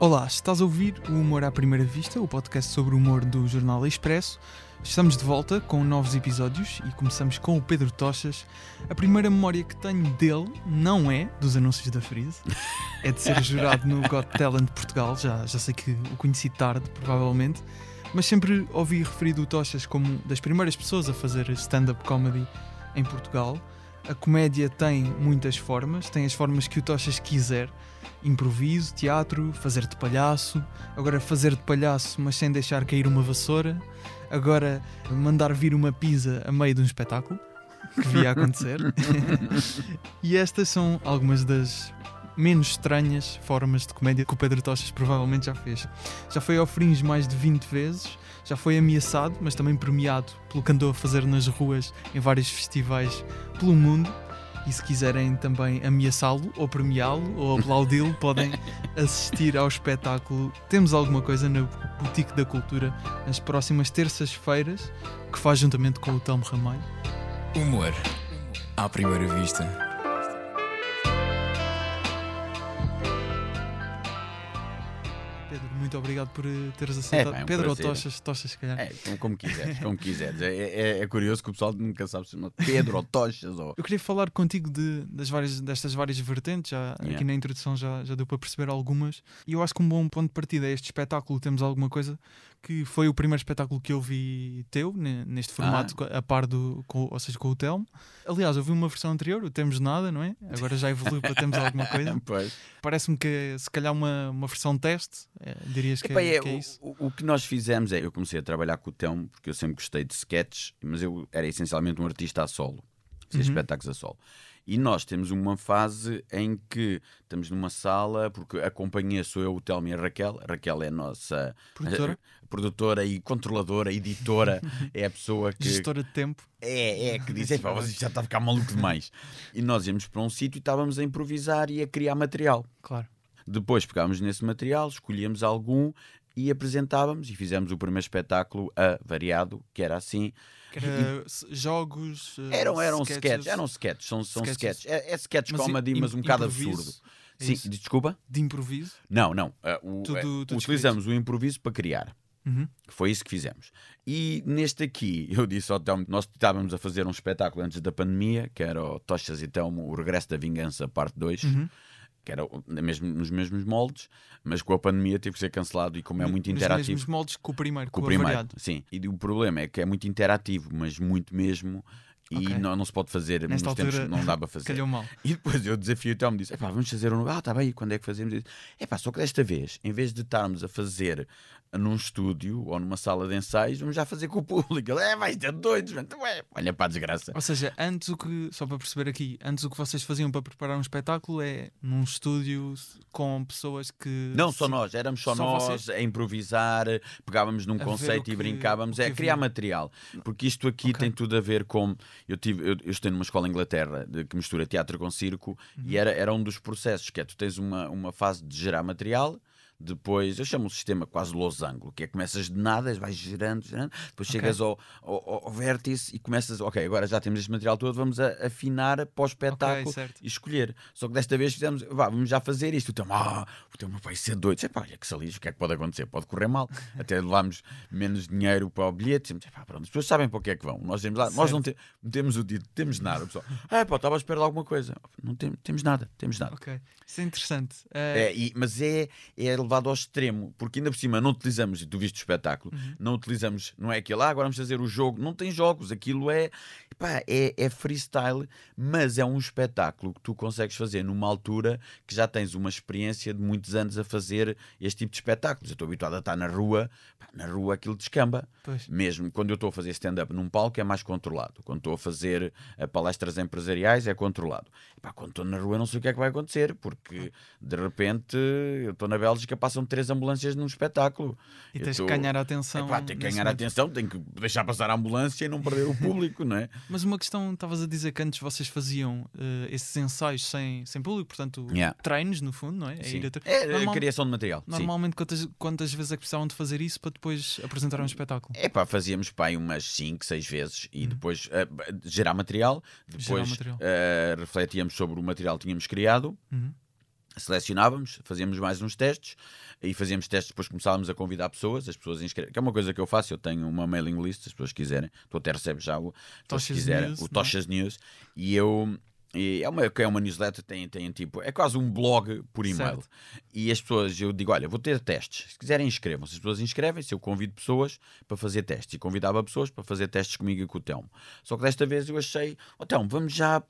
Olá, estás a ouvir o Humor à Primeira Vista, o podcast sobre o humor do Jornal Expresso. Estamos de volta com novos episódios e começamos com o Pedro Tochas. A primeira memória que tenho dele não é dos anúncios da Freeze, é de ser jurado no Got Talent Portugal. Já, já sei que o conheci tarde, provavelmente, mas sempre ouvi referido o Tochas como das primeiras pessoas a fazer stand-up comedy em Portugal. A comédia tem muitas formas, tem as formas que o Tochas quiser. Improviso, teatro, fazer de palhaço, agora fazer de palhaço, mas sem deixar cair uma vassoura, agora mandar vir uma pizza a meio de um espetáculo que via acontecer. e estas são algumas das menos estranhas formas de comédia que o Pedro Tochas provavelmente já fez. Já foi ao Fringe mais de 20 vezes, já foi ameaçado, mas também premiado pelo que andou a fazer nas ruas em vários festivais pelo mundo e se quiserem também ameaçá-lo, ou premiá-lo, ou aplaudi-lo, podem assistir ao espetáculo Temos Alguma Coisa na Boutique da Cultura nas próximas terças-feiras, que faz juntamente com o Telmo Ramalho. Humor à primeira vista. Muito obrigado por eh, teres aceitado. É, um Pedro ou prazer. Tochas, Tochas, se calhar. É, como, como quiseres, como quiseres. É, é- é curioso que o pessoal nunca sabe se chama Pedro ou Tochas ou. Eu queria falar contigo de, das várias, destas várias vertentes, já Yeah. aqui na introdução já, já deu para perceber algumas, e eu acho que um bom ponto de partida é este espetáculo, temos alguma coisa que foi o primeiro espetáculo que eu vi teu, ne- neste formato, co- a par do, com, ou seja, com o Telmo. Aliás, eu vi uma versão anterior, o Temos Nada, não é? Agora já evoluiu para Temos Alguma Coisa. Parece-me que se calhar uma, uma versão teste, é, dirias que, Epá, é, é, que é isso. o, o que nós fizemos é, eu comecei a trabalhar com o Telmo, porque eu sempre gostei de sketches, mas eu era essencialmente um artista a solo, fazia Uhum. espetáculos a solo. E nós temos uma fase em que estamos numa sala, porque a companhia sou eu, o Telmo e a Raquel. A Raquel é a nossa Produtora? produtora e controladora, editora, é a pessoa que, Gestora de tempo. É, é, que diz, "Epá, você já está a ficar maluco demais. E nós íamos para um sítio e estávamos a improvisar e a criar material. Claro. Depois pegávamos nesse material, escolhíamos algum e apresentávamos e fizemos o primeiro espetáculo a variado, que era assim. Que era s- jogos. eh, Eram, eram sketches. sketches, eram sketches, são, são Sketches. sketches. É, é sketch Mas comedy, mas um bocado absurdo. é Sim, isso? desculpa? De improviso. Não, não. ah, o- Tudo- eh, tudo utilizamos o improviso para criar. Uhum. Foi isso que fizemos. E neste aqui, eu disse ao Telmo, nós estávamos a fazer um espetáculo antes da pandemia, que era o Tochas e Telmo, o Regresso da Vingança, parte 2, Uhum. Que era mesmo- nos mesmos moldes, mas com a pandemia teve que ser cancelado e como é muito Nos interativo. mesmos moldes que o primeiro, Com com o primeiro, variado. sim. E o problema é que é muito interativo, mas muito mesmo, e Ok. não, não se pode fazer, Nesta nos tempos altura, não dá para fazer. Calhou mal. E depois eu desafio o Telmo disse: Epá, vamos fazer um. Ah, está bem, e quando é que fazemos isso? Epá, só que desta vez, em vez de estarmos a fazer num estúdio ou numa sala de ensaios, vamos já fazer com o público. Ele é, vai ter doidos, mano. Olha para a desgraça. Ou seja, antes o que, só para perceber aqui, antes o que vocês faziam para preparar um espetáculo é num estúdio com pessoas que. Não só nós, éramos só, Só nós vocês? a improvisar, pegávamos num conceito que- e brincávamos, é criar material. Porque isto aqui Ok. tem tudo a ver com. Eu, tive, eu, eu estou numa escola em Inglaterra de- que mistura teatro com circo e Uhum. era, era um dos processos, que é tu tens uma, uma fase de gerar material. Depois, eu chamo o sistema quase losango, que é começas de nada, vais gerando, gerando, depois Ok. chegas ao, ao, ao vértice e começas, ok, agora já temos este material todo, vamos a- afinar para o espetáculo certo. e escolher. Só que desta vez fizemos, vá, vamos já fazer isto. O teu, ah, o teu vai ser doido. Epá, olha que salis, o que é que pode acontecer? Pode correr mal. Até levámos menos dinheiro para o bilhete. Epá, pronto, as pessoas sabem para o que é que vão. Nós, temos lá, nós não, te- não temos o dito, temos nada. O pessoal, ah, pá, estava à espera de alguma coisa. Não tem- temos nada, temos nada. Ok. Isso é interessante. Eh, É, e- mas é, é levado ao extremo, porque ainda por cima não utilizamos, e tu viste o espetáculo, Uhum. não utilizamos, não é aquilo, ah, agora vamos fazer o jogo, não tem jogos, aquilo é, pá, é, é freestyle, mas é um espetáculo que tu consegues fazer numa altura que já tens uma experiência de muitos anos a fazer este tipo de espetáculos. Eu estou habituado a estar na rua, pá, na rua aquilo descamba. Pois. Mesmo quando eu estou a fazer stand-up num palco é mais controlado. Quando estou a fazer eh, palestras empresariais é controlado. Epá, quando estou na rua não sei o que é que vai acontecer, porque de repente eu estou na Bélgica, passam três ambulâncias num espetáculo. E Eu tens tô- que ganhar a atenção. Epá, tem que ganhar a atenção, tem que deixar passar a ambulância e não perder o público, não é? Mas uma questão, estavas a dizer que antes vocês faziam eh, esses ensaios sem, sem público, portanto, Yeah. treinos no fundo, não é? É Sim. a É a Normal- criação de material. sim. Normalmente, quantas, quantas vezes é que precisavam de fazer isso para depois apresentar um espetáculo? É pá, fazíamos pá, umas 5, 6 vezes e depois eh, gerar material, depois Uhum. material. eh, refletíamos sobre o material que tínhamos criado Uhum. Selecionávamos, fazíamos mais uns testes e fazíamos testes, depois começávamos a convidar pessoas, as pessoas inscrevem, que é uma coisa que eu faço, eu tenho uma mailing list, se as pessoas quiserem, tu até recebes já o, Toshas quiserem, News, o é? Toshas News, e eu e é uma, é uma newsletter, tem, tem tipo, é quase um blog por e-mail. Certo. E as pessoas, eu digo, olha, vou ter testes. Se quiserem, inscrevam-se. As pessoas inscrevem-se, eu convido pessoas para fazer testes. E convidava pessoas para fazer testes comigo e com o Telmo. Só que desta vez eu achei, ó Telmo, vamos já.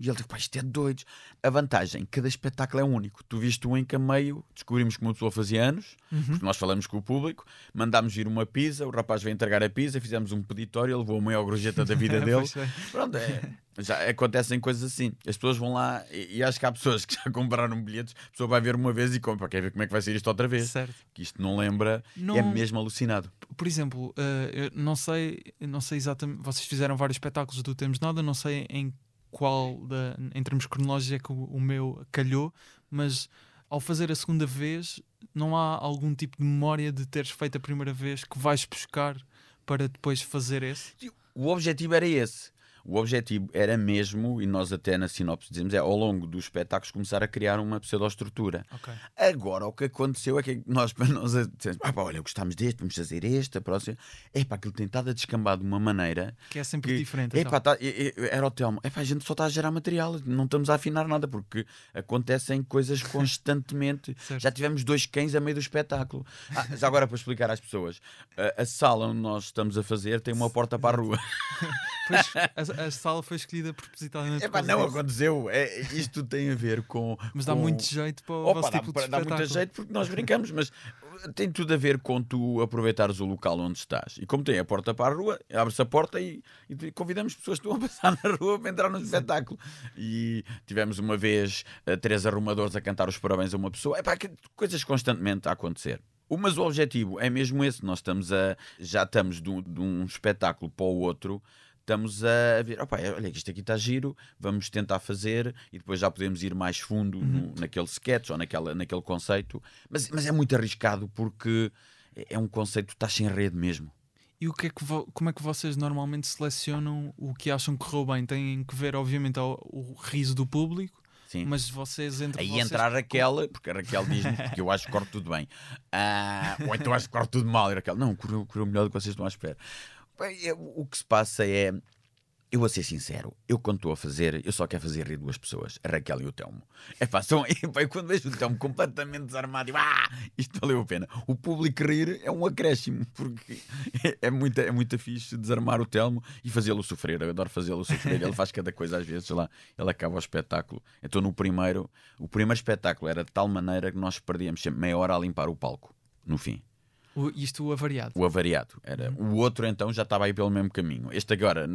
E ele disse, pá, isto é doido. A vantagem, cada espetáculo é único. Tu viste um em que meio, descobrimos que uma pessoa fazia anos, porque nós falamos com o público, mandámos vir uma pizza, o rapaz veio entregar a pizza, fizemos um peditório, ele levou a maior gorjeta da vida dele. É. Pronto, é, já acontecem coisas assim. As pessoas vão lá e, e acho que há pessoas que já compraram bilhetes, a pessoa vai ver uma vez e compra, quer ver como é que vai ser isto outra vez. Certo. Que isto não lembra, Não- é mesmo alucinado. Por exemplo, eu não sei, não sei exatamente. Vocês fizeram vários espetáculos do Temos Nada, não sei em qual, da- em termos cronológicos, é que o, o meu calhou, mas ao fazer a segunda vez, não há algum tipo de memória de teres feito a primeira vez que vais buscar para depois fazer esse? O objetivo era esse. O objetivo era mesmo, e nós até na sinopse dizemos, é ao longo dos espetáculos começar a criar uma pseudoestrutura. Ok. Agora, o que aconteceu é que nós, para nós, dissemos, ah, pá, olha, gostámos deste, vamos fazer este, a próxima. É pá, aquilo tem estado a descambar de uma maneira Que é sempre que, diferente. Epá, então. tá- e- e- era o Telmo. Epá, a gente só está a gerar material, não estamos a afinar nada, porque acontecem coisas constantemente. Já tivemos dois cães a meio do espetáculo. Ah, já agora, para explicar às pessoas, a, a sala onde nós estamos a fazer tem uma porta para a rua. Pois, a, a sala foi escolhida propositadamente. Epá, não disso. aconteceu. É, isto tem a ver com. Mas dá com- muito jeito para o Opa, vosso dá, tipo de dá muito jeito porque nós brincamos, mas tem tudo a ver com tu aproveitares o local onde estás. E como tem a porta para a rua, abre-se a porta e, e convidamos pessoas que estão a passar na rua para entrar no espetáculo. E tivemos uma vez eh, três arrumadores a cantar os parabéns a uma pessoa. Epá, que- coisas constantemente a acontecer. Mas o objetivo é mesmo esse. Nós estamos a. Já estamos de um, de um espetáculo para o outro. Estamos a ver, opa, olha, que isto aqui está giro, vamos tentar fazer e depois já podemos ir mais fundo no- naquele sketch ou naquela, naquele conceito. Mas, mas é muito arriscado porque é é um conceito que estás sem rede mesmo. E o que é que como é que vocês normalmente selecionam o que acham que correu bem? Têm que ver, obviamente, ao- o riso do público, Sim. mas vocês entre Aí vocês... entra a Raquel, porque a Raquel diz-me, porque eu acho que corre tudo bem. Ah, ou então acho que corre tudo mal. E a Raquel, não, correu, correu melhor do que vocês estão à espera. É- O que se passa é. Eu vou ser sincero, eu quando estou a fazer, eu só quero fazer rir duas pessoas, a Raquel e o Telmo. É pá, são, eu quando vejo o Telmo completamente desarmado, eu, ah, isto valeu a pena. O público rir é um acréscimo, porque é, é, muito, é muito fixe desarmar o Telmo e fazê-lo sofrer. Eu adoro fazê-lo sofrer, ele faz cada coisa às vezes, sei lá, ele acaba o espetáculo. Então no primeiro, o primeiro espetáculo era de tal maneira que nós perdíamos sempre meia hora a limpar o palco, no fim. O- isto avariado. O avariado. Era. O outro então já estava aí pelo mesmo caminho. Este agora,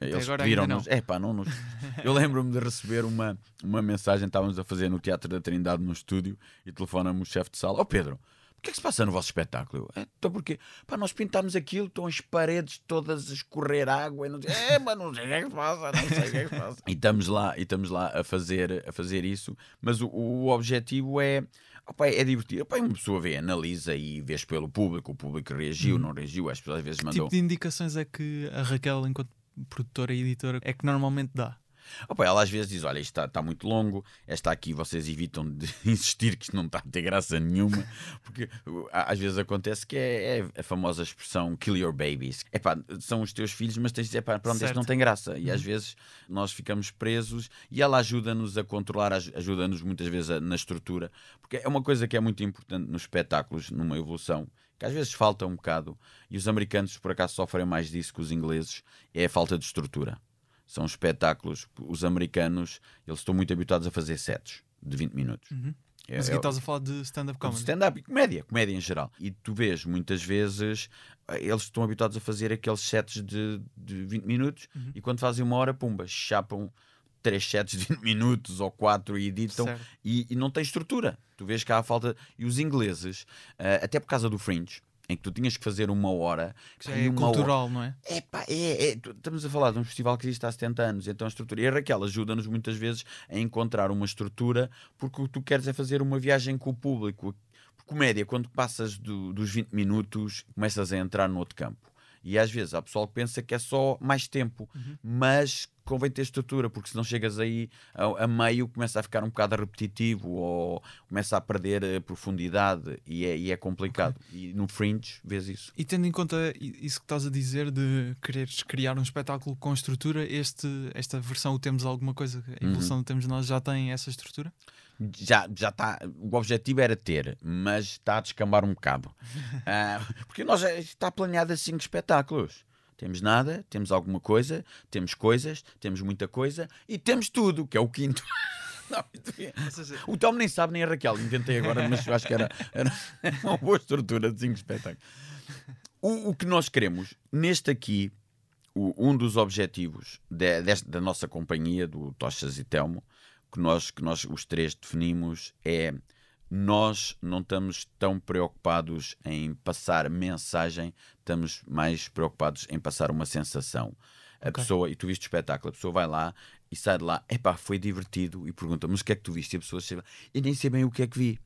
eles pediram-nos. É pá, não nos... Eu lembro-me de receber uma, uma mensagem, estávamos a fazer no Teatro da Trindade no estúdio e telefona-me o chefe de sala: Ó Pedro, o que é que se passa no vosso espetáculo? Eu, "É, Então porquê? Pá, nós pintámos aquilo, estão as paredes todas a escorrer água. E não... sei- É, mas não sei o que é que se passa, não sei o que é que se passa. E estamos lá, e estamos lá a, fazer, a fazer isso, mas o, o objetivo é. Opa, é divertido. Opa, uma pessoa vê, analisa e vês pelo público. O público reagiu, não reagiu. As pessoas às vezes Que mandam. tipo de indicações é que a Raquel, enquanto produtora e editora, é que normalmente dá? Opa, ela às vezes diz: Olha, isto está, está muito longo, esta aqui vocês evitam de insistir que isto não está a ter graça nenhuma, porque uh, às vezes acontece que é, é a famosa expressão kill your babies. Epá, são os teus filhos, mas tens de dizer: "Epá, pronto, isto não tem graça. E às vezes nós ficamos presos e ela ajuda-nos a controlar, aj- ajuda-nos muitas vezes a- na estrutura, porque é uma coisa que é muito importante nos espetáculos, numa evolução. Que às vezes falta um bocado, e os americanos por acaso sofrem mais disso que os ingleses, é a falta de estrutura são espetáculos. Os americanos, eles estão muito habituados a fazer sets de 20 minutos. É- Mas é- aqui estás a falar de stand-up comedy. stand-up e comédia, comédia em geral. E tu vês muitas vezes eles estão habituados a fazer aqueles sets de, de 20 minutos Uhum. e quando fazem uma hora, pumba, chapam três sets de 20 minutos ou quatro e editam e, e não tem estrutura. Tu vês que há a falta. E os ingleses, eh, até por causa do Fringe, em que tu tinhas que fazer uma hora. É uma hora- cultural, não é? Epá, é, é, estamos a falar de um festival que existe há 70 anos, então a estrutura. E a Raquel ajuda-nos muitas vezes a encontrar uma estrutura, porque o que tu queres é fazer uma viagem com o público. Comédia, quando passas do- dos 20 minutos, começas a entrar no outro campo. E às vezes há pessoal que pensa que é só mais tempo, Uhum. mas convém ter estrutura, porque se não chegas aí a, a meio, começa a ficar um bocado repetitivo ou começa a perder eh, profundidade e é, e é complicado. E no Fringe vês isso. E tendo em conta isso que estás a dizer de quereres criar um espetáculo com estrutura, este, esta versão, o Temos Alguma Coisa, a Uhum. evolução do Temos Nós já tem essa estrutura? Já, já está. O objetivo era ter, mas está a descambar um bocado. Ah, porque nós já está planeado a cinco espetáculos. Temos nada, temos alguma coisa, temos coisas, temos muita coisa e temos tudo, que é o quinto. Não, o Tom nem sabe, nem a Raquel. Inventei agora, mas eu acho que era, era uma boa estrutura de cinco espetáculos. O, o que nós queremos, neste aqui, o- um dos objetivos de- deste- da nossa companhia, do Tochas e Telmo, que nós, que nós os três definimos, é nós não estamos tão preocupados em passar mensagem, estamos mais preocupados em passar uma sensação. A Ok. pessoa, e tu viste o espetáculo, a pessoa vai lá e sai de lá, epá, foi divertido, e pergunta, mas o que é que tu viste? E a pessoa chega, eu nem sei bem o que é que vi.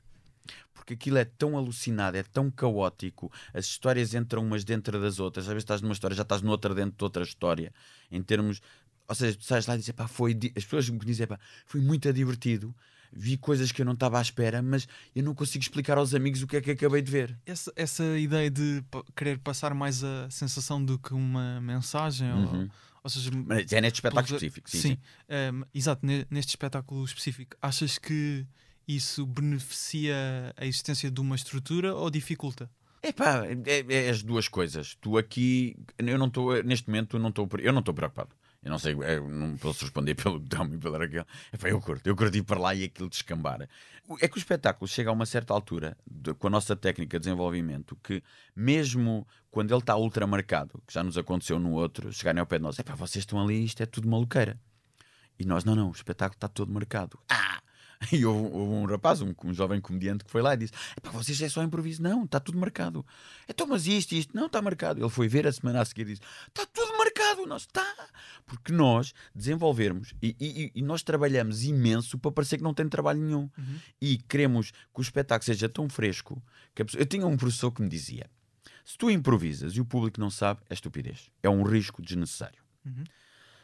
Porque aquilo é tão alucinado, é tão caótico, as histórias entram umas dentro das outras, às vezes estás numa história, já estás noutra dentro de outra história, em termos. Ou seja, tu sais lá e dizes, pá, foi. di-" As pessoas me dizem, pá, foi muito divertido, vi coisas que eu não estava à espera, mas eu não consigo explicar aos amigos o que é que acabei de ver. essa, essa ideia de querer passar mais a sensação do que uma mensagem, ou, Uhum. ou seja, Mas é neste espetáculo específico, sim. Sim, sim. ehm, exato, ne- neste espetáculo específico, achas que isso beneficia a existência de uma estrutura ou dificulta? Epá, é, é as duas coisas. Tu aqui, eu não estou, neste momento, não eu não estou preocupado. Eu não sei, eu não posso responder pelo Tom e pela Raquel. Epá, eu curto, eu curto ir para lá e aquilo descambar. É que o espetáculo chega a uma certa altura, de- com a nossa técnica de desenvolvimento, que mesmo quando ele está ultra marcado, que já nos aconteceu no outro, chegarem ao pé de nós, epá, vocês estão ali, isto é tudo maluqueira. E nós, não, não, o espetáculo está todo marcado. Ah! E houve, houve um rapaz, um, um jovem comediante, que foi lá e disse: Epá, vocês é só improviso. Não, está tudo marcado. Então, mas isto, isto, não está marcado. Ele foi ver a semana a seguir e disse: Está tudo Nós, está. Porque nós desenvolvermos e, e- e nós trabalhamos imenso para parecer que não tem trabalho nenhum. Uhum. E queremos que o espetáculo seja tão fresco que pessoa... Eu tinha um professor que me dizia: Se tu improvisas e o público não sabe, é estupidez. É um risco desnecessário. Uhum.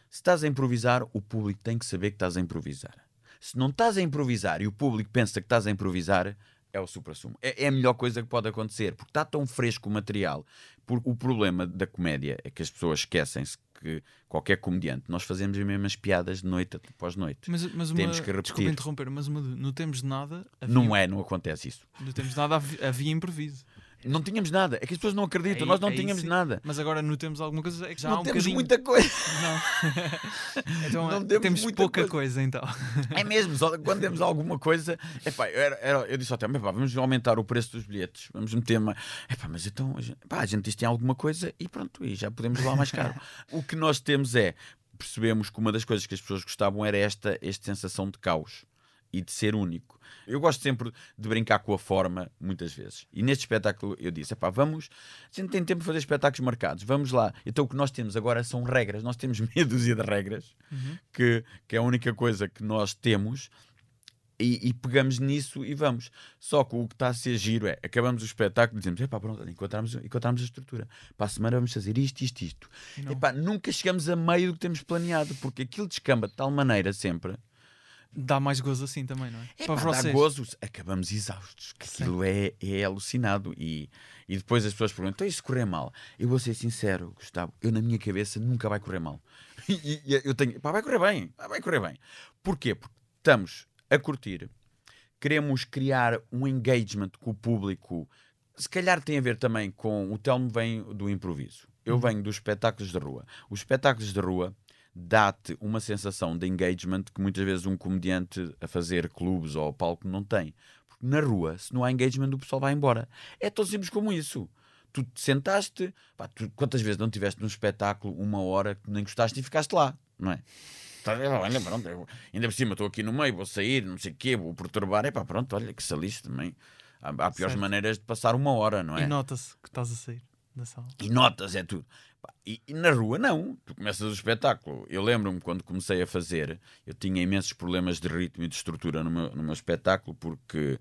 Se estás a improvisar, o público tem que saber que estás a improvisar. Se não estás a improvisar e o público pensa que estás a improvisar, é o supra-sumo. É, é a melhor coisa que pode acontecer, porque está tão fresco o material. Porque o problema da comédia é que as pessoas esquecem-se que qualquer comediante, nós fazemos as mesmas piadas de noite após noite. Mas, mas uma, Temos que repetir. Desculpa interromper, mas uma, no Temos de Nada havia, Não é, não acontece isso. no Temos de Nada havia, havia improviso. Não tínhamos nada. É que as pessoas não acreditam. Aí- nós não aí tínhamos sim. nada. Mas agora no Temos Alguma Coisa é que já há não um temos bocadinho. muita coisa. Não. então não eh, temos temos pouca coisa. coisa. então. É mesmo, só quando temos alguma coisa. Epá, eu, era- era- eu disse ao Telmo: epá, vamos aumentar o preço dos bilhetes, vamos meter uma. Epá, mas então, a gente, pá, a gente diz que tem alguma coisa e pronto, e já podemos levar mais caro. o que nós temos é, percebemos que uma das coisas que as pessoas gostavam era esta, esta sensação de caos e de ser único. Eu gosto sempre de brincar com a forma, muitas vezes. E neste espetáculo eu disse: epá, vamos, a gente tem tempo de fazer espetáculos marcados, vamos lá. Então o que nós temos agora são regras, nós temos meia dúzia de regras, Uhum. que, que é a única coisa que nós temos. E, e pegamos nisso e vamos. Só que o que está a ser giro é acabamos o espetáculo e dizemos: epá, pronto, encontramos, encontramos a estrutura. Para a semana vamos fazer isto, isto, isto. Não. Epá, nunca chegamos a meio do que temos planeado, porque aquilo descamba de tal maneira sempre. Dá mais gozo assim também, não é? Epá, Para dá vocês. gozo, acabamos exaustos. Que Sim. aquilo é, é alucinado. E, e depois as pessoas perguntam: então isso correr mal? Eu vou ser sincero, Gustavo, eu na minha cabeça nunca vai correr mal. E, e eu tenho, pá, vai correr bem, pá, vai correr bem. Porquê? Porque estamos a curtir, queremos criar um engagement com o público. Se calhar tem a ver também com. O Telmo vem do improviso. Eu venho dos espetáculos de rua. Os espetáculos de rua dá-te uma sensação de engagement que muitas vezes um comediante a fazer clubes ou palco não tem. Porque na rua, se não há engagement, o pessoal vai embora. É tão simples como isso. Tu te sentaste, pá, tu, quantas vezes não tiveste num espetáculo uma hora que nem gostaste e ficaste lá, não é? Olha, pronto, eu- ainda por cima estou aqui no meio, vou sair, não sei o quê, vou perturbar, é pá, pronto, olha que salice também. Há, há piores Certo. maneiras de passar uma hora, não é? E nota-se que estás a sair da sala. E notas, é tudo. E, e na rua, não. Tu começas o espetáculo. Eu lembro-me quando comecei a fazer, eu tinha imensos problemas de ritmo e de estrutura no meu, no meu espetáculo, porque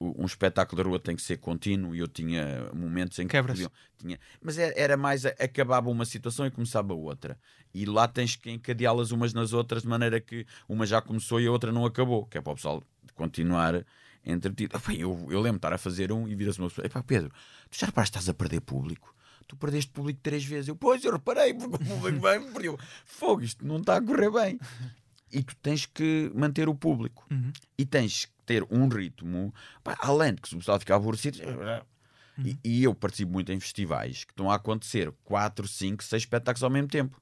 um espetáculo da rua tem que ser contínuo e eu tinha momentos em que Quebras. podiam- tinha, mas era, era mais acabava uma situação e começava outra e lá tens que encadeá-las umas nas outras de maneira que uma já começou e a outra não acabou que é para o pessoal continuar entretido eu, eu lembro de estar a fazer um e vira-se uma pessoa Epá, Pedro, tu já reparaste que estás a perder público tu perdeste público três vezes eu, pois eu reparei porque o público bem me perdeu fogo, isto não está a correr bem e tu tens que manter o público Uhum. e tens que ter um ritmo, pá, além de que se o pessoal ficar aborrecido. E, e eu participo muito em festivais que estão a acontecer 4, 5, 6 espetáculos ao mesmo tempo.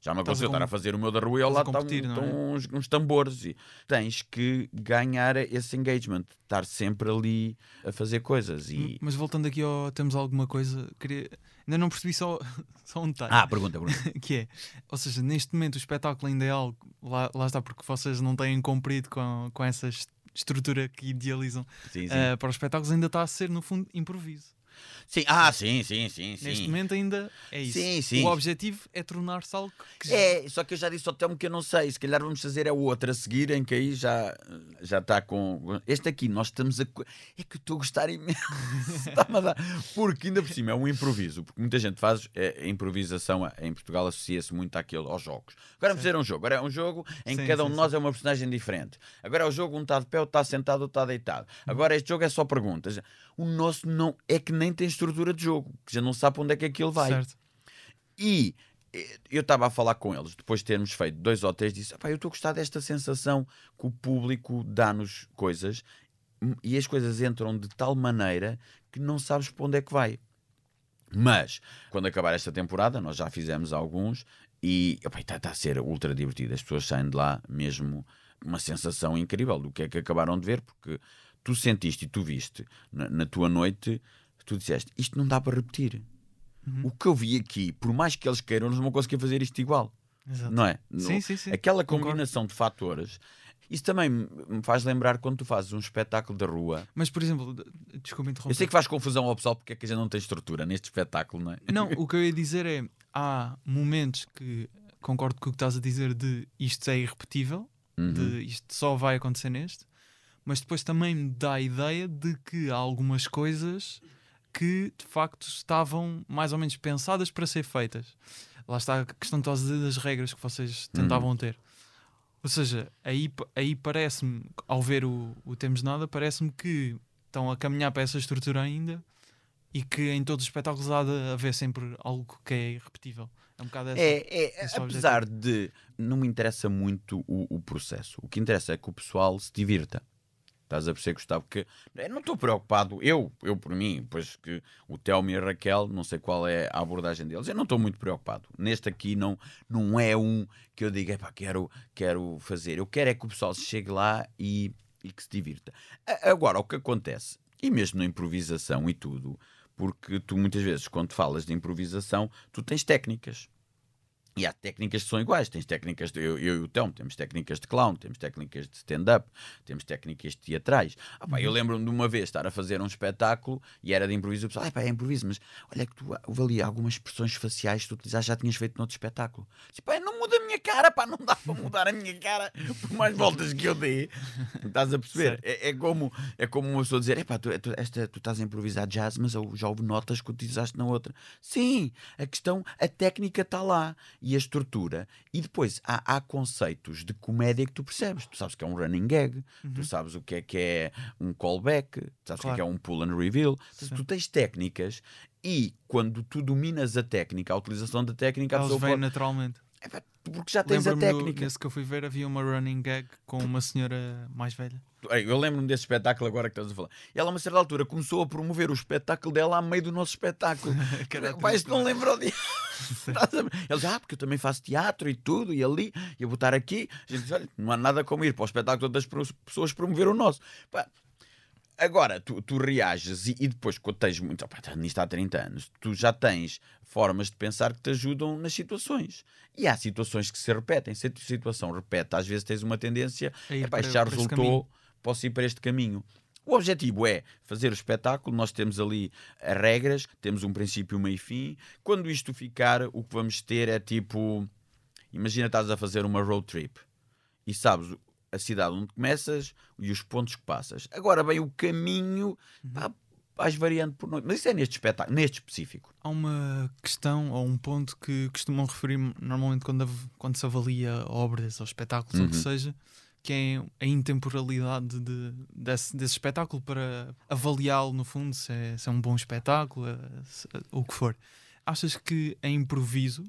Já me aconteceu estar a fazer o meu da rua e ao lado estão, é? uns, uns tambores. E tens que ganhar esse engagement, estar sempre ali a fazer coisas. E... Mas voltando aqui ao temos alguma coisa, queria... ainda não percebi só, só um detalhe. Ah, pergunta, pergunta. que é, ou seja, neste momento o espetáculo ainda é algo, lá, lá está porque vocês não têm cumprido com, com essa est- estrutura que idealizam Sim, sim. eh, para os espetáculos, ainda está a ser no fundo improviso. Sim. Ah, sim, sim, sim. sim. Neste momento ainda é isso. Sim, sim. O objetivo é tornar-se algo que É, só que eu já disse ao Telmo que eu não sei. Se calhar vamos fazer é outra a seguir, em que aí já já está com. Este aqui, nós estamos a. É que eu estou a gostar imenso. Está-me a dar. Porque ainda por cima é um improviso. Porque muita gente faz. É, a improvisação em Portugal associa-se muito àquilo, aos jogos. Agora vamos fazer um jogo. Agora é um jogo em que cada um de nós é uma personagem diferente. Agora é o jogo, um está de pé, outro está sentado, outro está deitado. Agora este jogo é só perguntas. O nosso não é que nem tem estrutura de jogo. Que já não sabe para onde é que aquilo vai. certo. E eh, eu estava a falar com eles, depois de termos feito dois ou três, disse: "Epá, Eu estou a gostar desta sensação que o público dá-nos coisas hum, e as coisas entram de tal maneira que não sabes para onde é que vai. Mas, quando acabar esta temporada, nós já fizemos alguns e está a ser ultra divertido. As pessoas saem de lá mesmo uma sensação incrível do que é que acabaram de ver, porque tu sentiste e tu viste na, na tua noite, tu disseste: Isto não dá para repetir. Uhum. O que eu vi aqui, por mais que eles queiram, eles não vão conseguir fazer isto igual. Exato. Não é? Sim, No- sim, sim. Aquela Concordo. combinação de fatores. Isso também me faz lembrar quando tu fazes um espetáculo da rua. Mas, por exemplo, de- desculpa interromper. Eu sei que faz confusão ao pessoal porque é que a gente não tem estrutura neste espetáculo, não é? Não, o que eu ia dizer é: há momentos que concordo com o que estás a dizer de isto é irrepetível, Uhum. de isto só vai acontecer neste, mas depois também me dá a ideia de que há algumas coisas que de facto estavam mais ou menos pensadas para ser feitas. Lá está a questão das regras que vocês tentavam ter. Ou seja, aí, aí parece-me, ao ver o, o Temos Nada, parece-me que estão a caminhar para essa estrutura ainda e que em todos os espetáculos há de haver sempre algo que é irrepetível. É um bocado essa. É, é, apesar de não me interessa muito o, o processo, o que interessa é que o pessoal se divirta. Estás a perceber, Gustavo? Que eu não estou preocupado, eu, eu por mim, pois que o Telmo e a Raquel, não sei qual é a abordagem deles, eu não estou muito preocupado. Neste aqui não, não é um que eu diga, "Epá, quero, quero fazer. Eu quero é que o pessoal chegue lá e, e que se divirta. Agora, o que acontece, e mesmo na improvisação e tudo, porque tu muitas vezes, quando falas de improvisação, tu tens técnicas. E há técnicas que são iguais. Tens técnicas, de, eu, eu e o Telmo, temos técnicas de clown, temos técnicas de stand-up, temos técnicas teatrais. Ah, pá, eu lembro-me de uma vez estar a fazer um espetáculo e era de improviso. O pessoal, ah, pá, é improviso, mas olha que tu houve ali algumas expressões faciais que tu utilizaste, já tinhas feito noutro espetáculo. Muda a minha cara, pá, não dá para mudar a minha cara por mais voltas que eu dê. Estás a perceber? É, é como, é como uma pessoa dizer, epá, tu, tu, esta, tu estás a improvisar jazz, mas eu já houve notas que utilizaste na outra. Sim, a questão, a técnica está lá e a estrutura. E depois há, há conceitos de comédia que tu percebes. Tu sabes que é um running gag, tu sabes o que é que é um callback, tu sabes o que é que é um pull and reveal. Sim. Tu tens técnicas e quando tu dominas a técnica, a utilização da técnica, a pessoa vêm pode... naturalmente. Epá, porque já tens a do- técnica. nesse que eu fui ver havia uma running gag com uma senhora mais velha. Eu lembro-me desse espetáculo agora que estás a falar. E ela, a uma certa altura, começou a promover o espetáculo dela a meio do nosso espetáculo. Mas não muito lembrou disso. Estás a ver? Eles, ah, porque eu também faço teatro e tudo, e ali, e eu vou estar aqui. A gente diz, olha, não há nada como ir para o espetáculo das pessoas promover o nosso. Pá, Agora, tu, tu reages e, e depois, quando tens muito. Opa, nisto há 30 anos, tu já tens formas de pensar que te ajudam nas situações. E há situações que se repetem. Se a tua situação repete, às vezes tens uma tendência. Para- isto já para resultou, posso ir para este caminho. O objetivo é fazer o espetáculo, nós temos ali as regras, temos um princípio, meio e fim. Quando isto ficar, o que vamos ter é tipo. Imagina estás a fazer uma road trip e sabes, a cidade onde começas e os pontos que passas. Agora vem o caminho, Uhum. pá, vais variando por noite. Mas isso é neste espetáculo, neste específico. Há uma questão ou um ponto que costumam referir normalmente quando, quando se avalia obras ou espetáculos ou o que Uhum. seja, que é a intemporalidade de, desse, desse espetáculo para avaliá-lo no fundo se é, se é um bom espetáculo, eh, se- o que for. Achas que é improviso?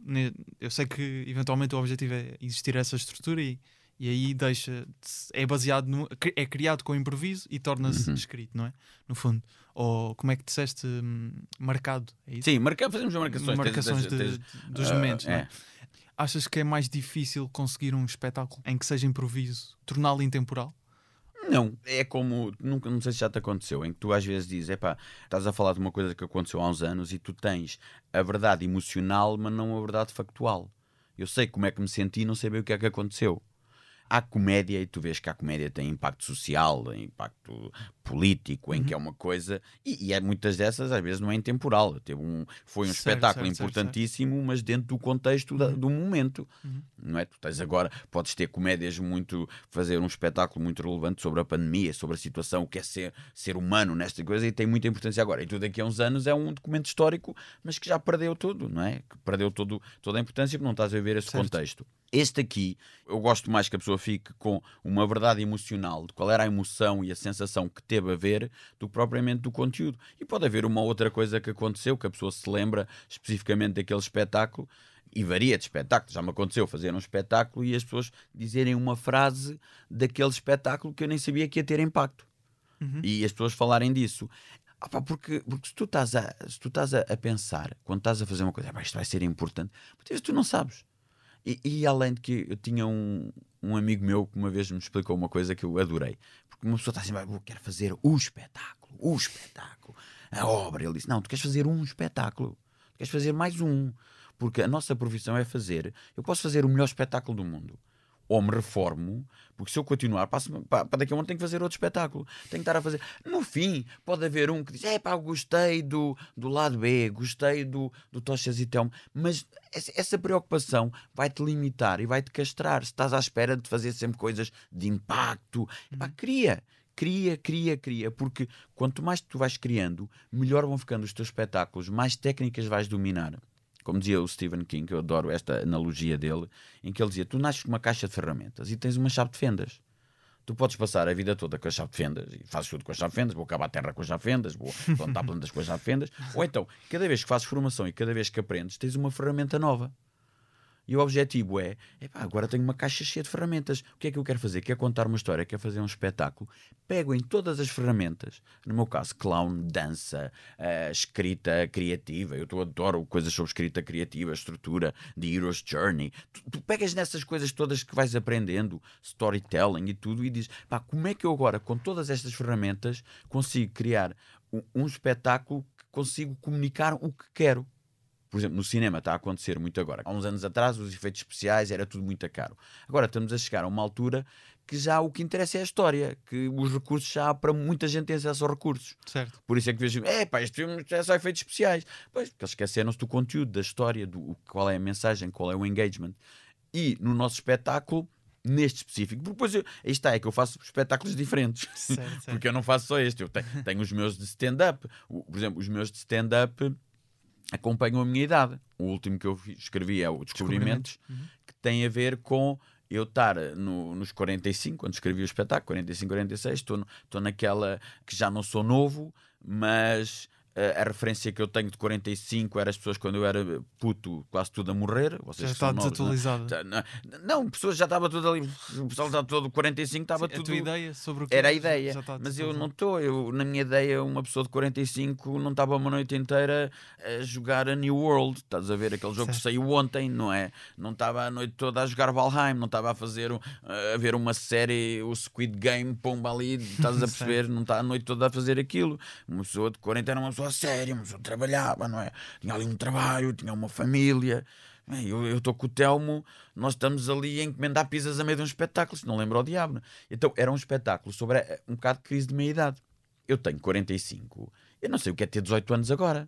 Eu sei que eventualmente o objetivo é existir essa estrutura e, e aí deixa é baseado no, é criado com improviso e torna-se Uhum. escrito, não é? No fundo. Ou como é que disseste hum, marcado? É? Sim, marca, fazemos marcações. tens- marcações tens- de- tens- dos ah, momentos, é? é. Achas que é mais difícil conseguir um espetáculo em que seja improviso, torná-lo intemporal? Não, é como, nunca, não sei se já te aconteceu, em que tu às vezes dizes, epá, estás a falar de uma coisa que aconteceu há uns anos e tu tens a verdade emocional, mas não a verdade factual. Eu sei como é que me senti e não sei bem o que é que aconteceu. Há comédia e tu vês que a comédia tem impacto social, tem impacto político, em que é uma coisa. E, e é, muitas dessas, às vezes, não é intemporal. Teve um, foi um Certo, espetáculo certo, certo, importantíssimo, mas dentro do contexto da- do momento. Uhum. Não é? Tu tens agora, podes ter comédias muito. fazer um espetáculo muito relevante sobre a pandemia, sobre a situação, o que é ser, ser humano nesta coisa, e tem muita importância agora. E tu daqui a uns anos é um documento histórico, mas que já perdeu tudo, não é? Que perdeu todo, toda a importância porque não estás a ver esse Certo. contexto. Este aqui, eu gosto mais que a pessoa fique com uma verdade emocional de qual era a emoção e a sensação que teve a ver do que propriamente do conteúdo. E pode haver uma outra coisa que aconteceu, que a pessoa se lembra especificamente daquele espetáculo e varia de espetáculo. Já me aconteceu fazer um espetáculo e as pessoas dizerem uma frase daquele espetáculo que eu nem sabia que ia ter impacto. Uhum. E as pessoas falarem disso. Ah pá, porque, porque se tu estás, a, se tu estás a, a pensar, quando estás a fazer uma coisa, "Ah isto vai ser importante, vezes tu não sabes. E, e além de que eu tinha um, um amigo meu que uma vez me explicou uma coisa que eu adorei. Porque uma pessoa está assim, "Ah, eu quero fazer o espetáculo, o espetáculo, a obra. Ele disse: Não, tu queres fazer um espetáculo, tu queres fazer mais um. Porque a nossa profissão é fazer. Eu posso fazer o melhor espetáculo do mundo. Ou me reformo, porque se eu continuar, passo, para daqui a um ano tenho que fazer outro espetáculo. Tenho que estar a fazer. No fim, pode haver um que diz: É pá, gostei do, do lado B, gostei do, do Tochas e Telmo. Mas essa, preocupação vai-te limitar e vai-te castrar. Se estás à espera de fazer sempre coisas de impacto, pá, cria. Cria, cria, cria, porque quanto mais tu vais criando, melhor vão ficando os teus espetáculos, mais técnicas vais dominar como dizia o Stephen King, que eu adoro esta analogia dele, em que ele dizia: Tu nasces com uma caixa de ferramentas e tens uma chave de fendas. Tu podes passar a vida toda com a chave de fendas e fazes tudo com a chave de fendas, vou acabar a terra com a chave de fendas, vou plantar plantas com a chave de fendas. Ou então, cada vez que fazes formação e cada vez que aprendes, tens uma ferramenta nova. E o objetivo é, epá, agora tenho uma caixa cheia de ferramentas. O que é que eu quero fazer? Quero contar uma história, quero fazer um espetáculo. Pego em todas as ferramentas, no meu caso, clown, dança, eh, escrita criativa. Eu adoro coisas sobre escrita criativa, estrutura, The Hero's Journey. Tu, tu pegas nessas coisas todas que vais aprendendo, storytelling e tudo, e dizes, pá, como é que eu agora, com todas estas ferramentas, consigo criar um, um espetáculo que consigo comunicar o que quero? Por exemplo, no cinema está a acontecer muito agora. Há uns anos atrás, os efeitos especiais era tudo muito caro. Agora estamos a chegar a uma altura que já o que interessa é a história, que os recursos já há para muita gente ter acesso aos recursos. Certo. Por isso é que vejo, é pá, este filme é só efeitos especiais. Pois, porque eles esqueceram-se do conteúdo, da história, do qual é a mensagem, qual é o engagement. E no nosso espetáculo, neste específico, porque depois eu, aí está, é que eu faço espetáculos diferentes. Certo, certo. Porque eu não faço só este, eu tenho, tenho os meus de stand-up. Por exemplo, os meus de stand-up acompanham a minha idade. O último que eu escrevi é o Descobrimentos, que tem a ver com eu estar no- nos 45, quando escrevi o espetáculo, 45, 46, estou naquela que já não sou novo, mas eh, a referência que eu tenho de 45 era as pessoas quando eu era puto, quase tudo a morrer. Vocês Já que está novos, não é? desatualizado. Não, não, pessoas já estava tudo ali, o pessoal estava todo 45, estava Sim, a tudo. tua ideia sobre o que Era a já- ideia, já mas eu desatualizado. não estou. Eu, na minha ideia, uma pessoa de 45 não estava uma noite inteira a jogar a New World. Estás a ver aquele jogo que Certo. saiu ontem, não é? Não estava a noite toda a jogar Valheim, não estava a fazer um- a ver uma série, o Squid Game, pomba ali, estás a perceber? Não está a noite toda a fazer aquilo. Uma pessoa de 40 era uma pessoa séria, uma pessoa que trabalhava, não é? Tinha ali um trabalho, tinha uma família. Bem, Eu estou com o Telmo, nós estamos ali a encomendar pizzas a meio de um espetáculo, se não lembro o diabo. né? Então era um espetáculo sobre eh, um bocado de crise de meia-idade. eu tenho 45, eu não sei o que é ter 18 anos agora.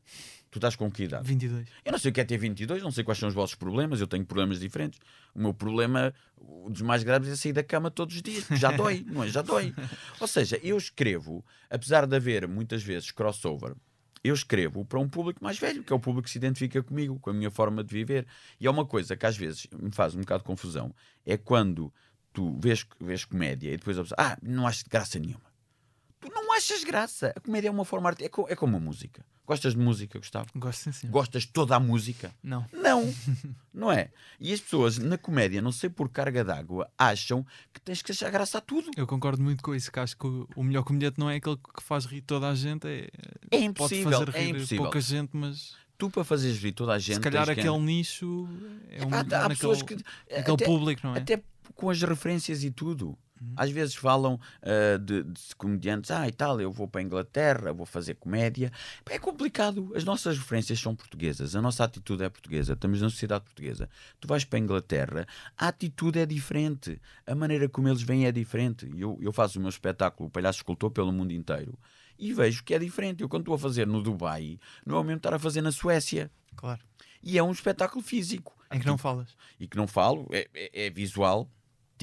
Tu estás com que idade? 22. Eu não sei o que é ter 22, não sei quais são os vossos problemas, eu tenho problemas diferentes. O meu problema, um dos mais graves, é sair da cama todos os dias. Já dói, não é? Já dói. Ou seja, eu escrevo, apesar de haver muitas vezes crossover, eu escrevo para um público mais velho, que é o público que se identifica comigo, com a minha forma de viver. E é uma coisa que às vezes me faz um bocado de confusão, é quando tu vês, vês comédia e depois a pessoa, ah, não acho graça nenhuma. Tu não achas graça. A comédia é uma forma arte, é, co é como a música. Gostas de música, Gustavo? Gosto sim, sim. Gostas de toda a música? Não. Não, não é? E as pessoas na comédia, não sei por carga d'água, acham que tens que achar graça a tudo. Eu concordo muito com isso, que acho que o, melhor comediante não é aquele que faz rir toda a gente, é, É pode impossível, fazer é rir impossível. pouca gente, mas Tu, para fazeres rir toda a gente, se calhar tens que- aquele nicho é um Epá, melhor há pessoas naquele, que. naquele até- público, não é? Até com as referências e tudo. Uhum. Às vezes falam ah, de, de comediantes, ah e tal, eu vou para a Inglaterra, vou fazer comédia. É complicado. As nossas referências são portuguesas, a nossa atitude é portuguesa, estamos na sociedade portuguesa. Tu vais para a Inglaterra, a atitude é diferente, a maneira como eles vêm é diferente. Eu, eu faço o meu espetáculo, o Palhaço Escultor, pelo mundo inteiro e vejo que é diferente. Eu, quando estou a fazer no Dubai, não é o mesmo estar a fazer na Suécia. Claro. E é um espetáculo físico Em que não falas. e que não falo, é, é- é visual,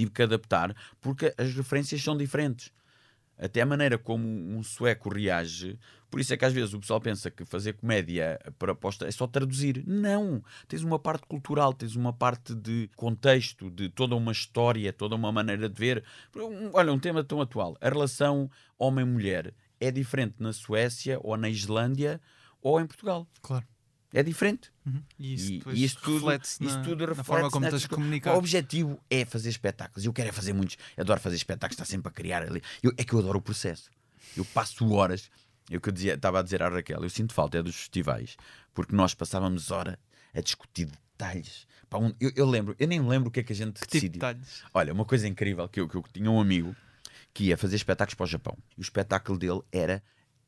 tive que adaptar, porque as referências são diferentes. Até a maneira como um sueco reage, por isso é que às vezes o pessoal pensa que fazer comédia para aposta é só traduzir. Não! Tens uma parte cultural, tens uma parte de contexto, de toda uma história, toda uma maneira de ver. Olha, um tema tão atual. A relação homem-mulher é diferente na Suécia ou na Islândia ou em Portugal. Claro. É diferente. Uhum. E isso, E- e isso tudo, reflete-se isso na, tudo na reflete forma como de co- comunicar. O objetivo é fazer espetáculos. Eu quero é fazer muitos. Eu adoro fazer espetáculos, está sempre a criar ali. Eu- é que eu adoro o processo. Eu passo horas. Eu que eu dizia, estava a dizer à Raquel, eu sinto falta é dos festivais, porque nós passávamos hora a discutir detalhes. Pá, um- eu, eu lembro, eu nem lembro o que é que a gente Que tipo de decidiu. detalhes? Olha, uma coisa incrível que eu, que eu tinha um amigo que ia fazer espetáculos para o Japão. E o espetáculo dele era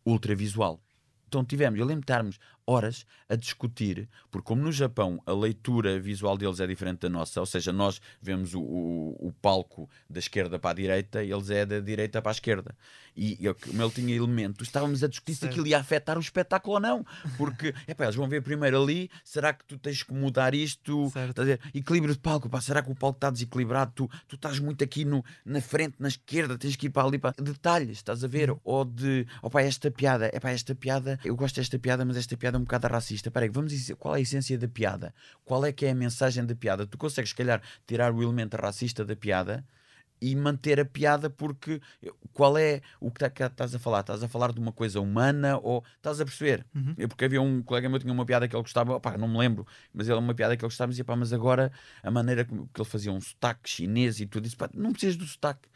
ultravisual. Então tivemos, eu lembro de estarmos horas a discutir, porque como no Japão a leitura visual deles é diferente da nossa, ou seja, nós vemos o, o, o palco da esquerda para a direita, eles é da direita para a esquerda. E eu, como ele tinha elementos, estávamos a discutir se aquilo ia afetar o espetáculo ou não. Porque, epá, eles vão ver primeiro ali, será que tu tens que mudar isto? Dizer, equilíbrio de palco, pá, será que o palco está desequilibrado? Tu, tu estás muito aqui no, na frente, na esquerda, tens que ir para ali. Para... Detalhes, estás a ver? Ou de, oh pá, esta piada, é pá, esta piada, eu gosto desta piada, mas esta piada é um bocado racista. Peraí, vamos dizer, qual é a essência da piada? Qual é que é a mensagem da piada? Tu consegues, se calhar, tirar o elemento racista da piada e manter a piada porque qual é o que tá- que estás a falar? Estás a falar de uma coisa humana ou estás a perceber? Uhum. É Porque havia um colega meu que tinha uma piada que ele gostava, opá, não me lembro, mas ele uma piada que ele gostava e dizia, pá, mas agora a maneira que ele fazia um sotaque chinês e tudo isso, pá, não precisas do sotaque.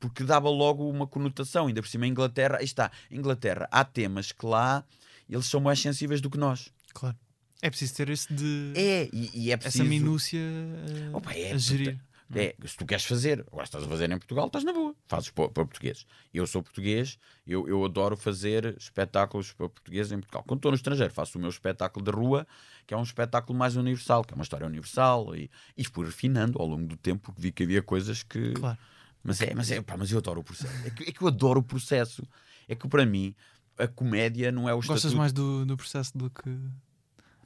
Porque dava logo uma conotação, ainda por cima a Inglaterra, aí está, Inglaterra, há temas que lá eles são mais sensíveis do que nós. Claro. É preciso ter esse de, É, e, e é preciso... essa minúcia eh, Opa, é, a gerir. É, se tu queres fazer, agora estás a fazer em Portugal, estás na boa, fazes para, para português. Eu sou português, eu, eu adoro fazer espetáculos para português em Portugal. Quando estou no estrangeiro, faço o meu espetáculo de rua, que é um espetáculo mais universal, que é uma história universal, e, e fui refinando ao longo do tempo, porque vi que havia coisas que. Claro. Mas é, mas é, pá, mas eu adoro o processo. É que, é que eu adoro o processo. É que para mim a comédia não é o Gostas estatuto mais do, do processo do que.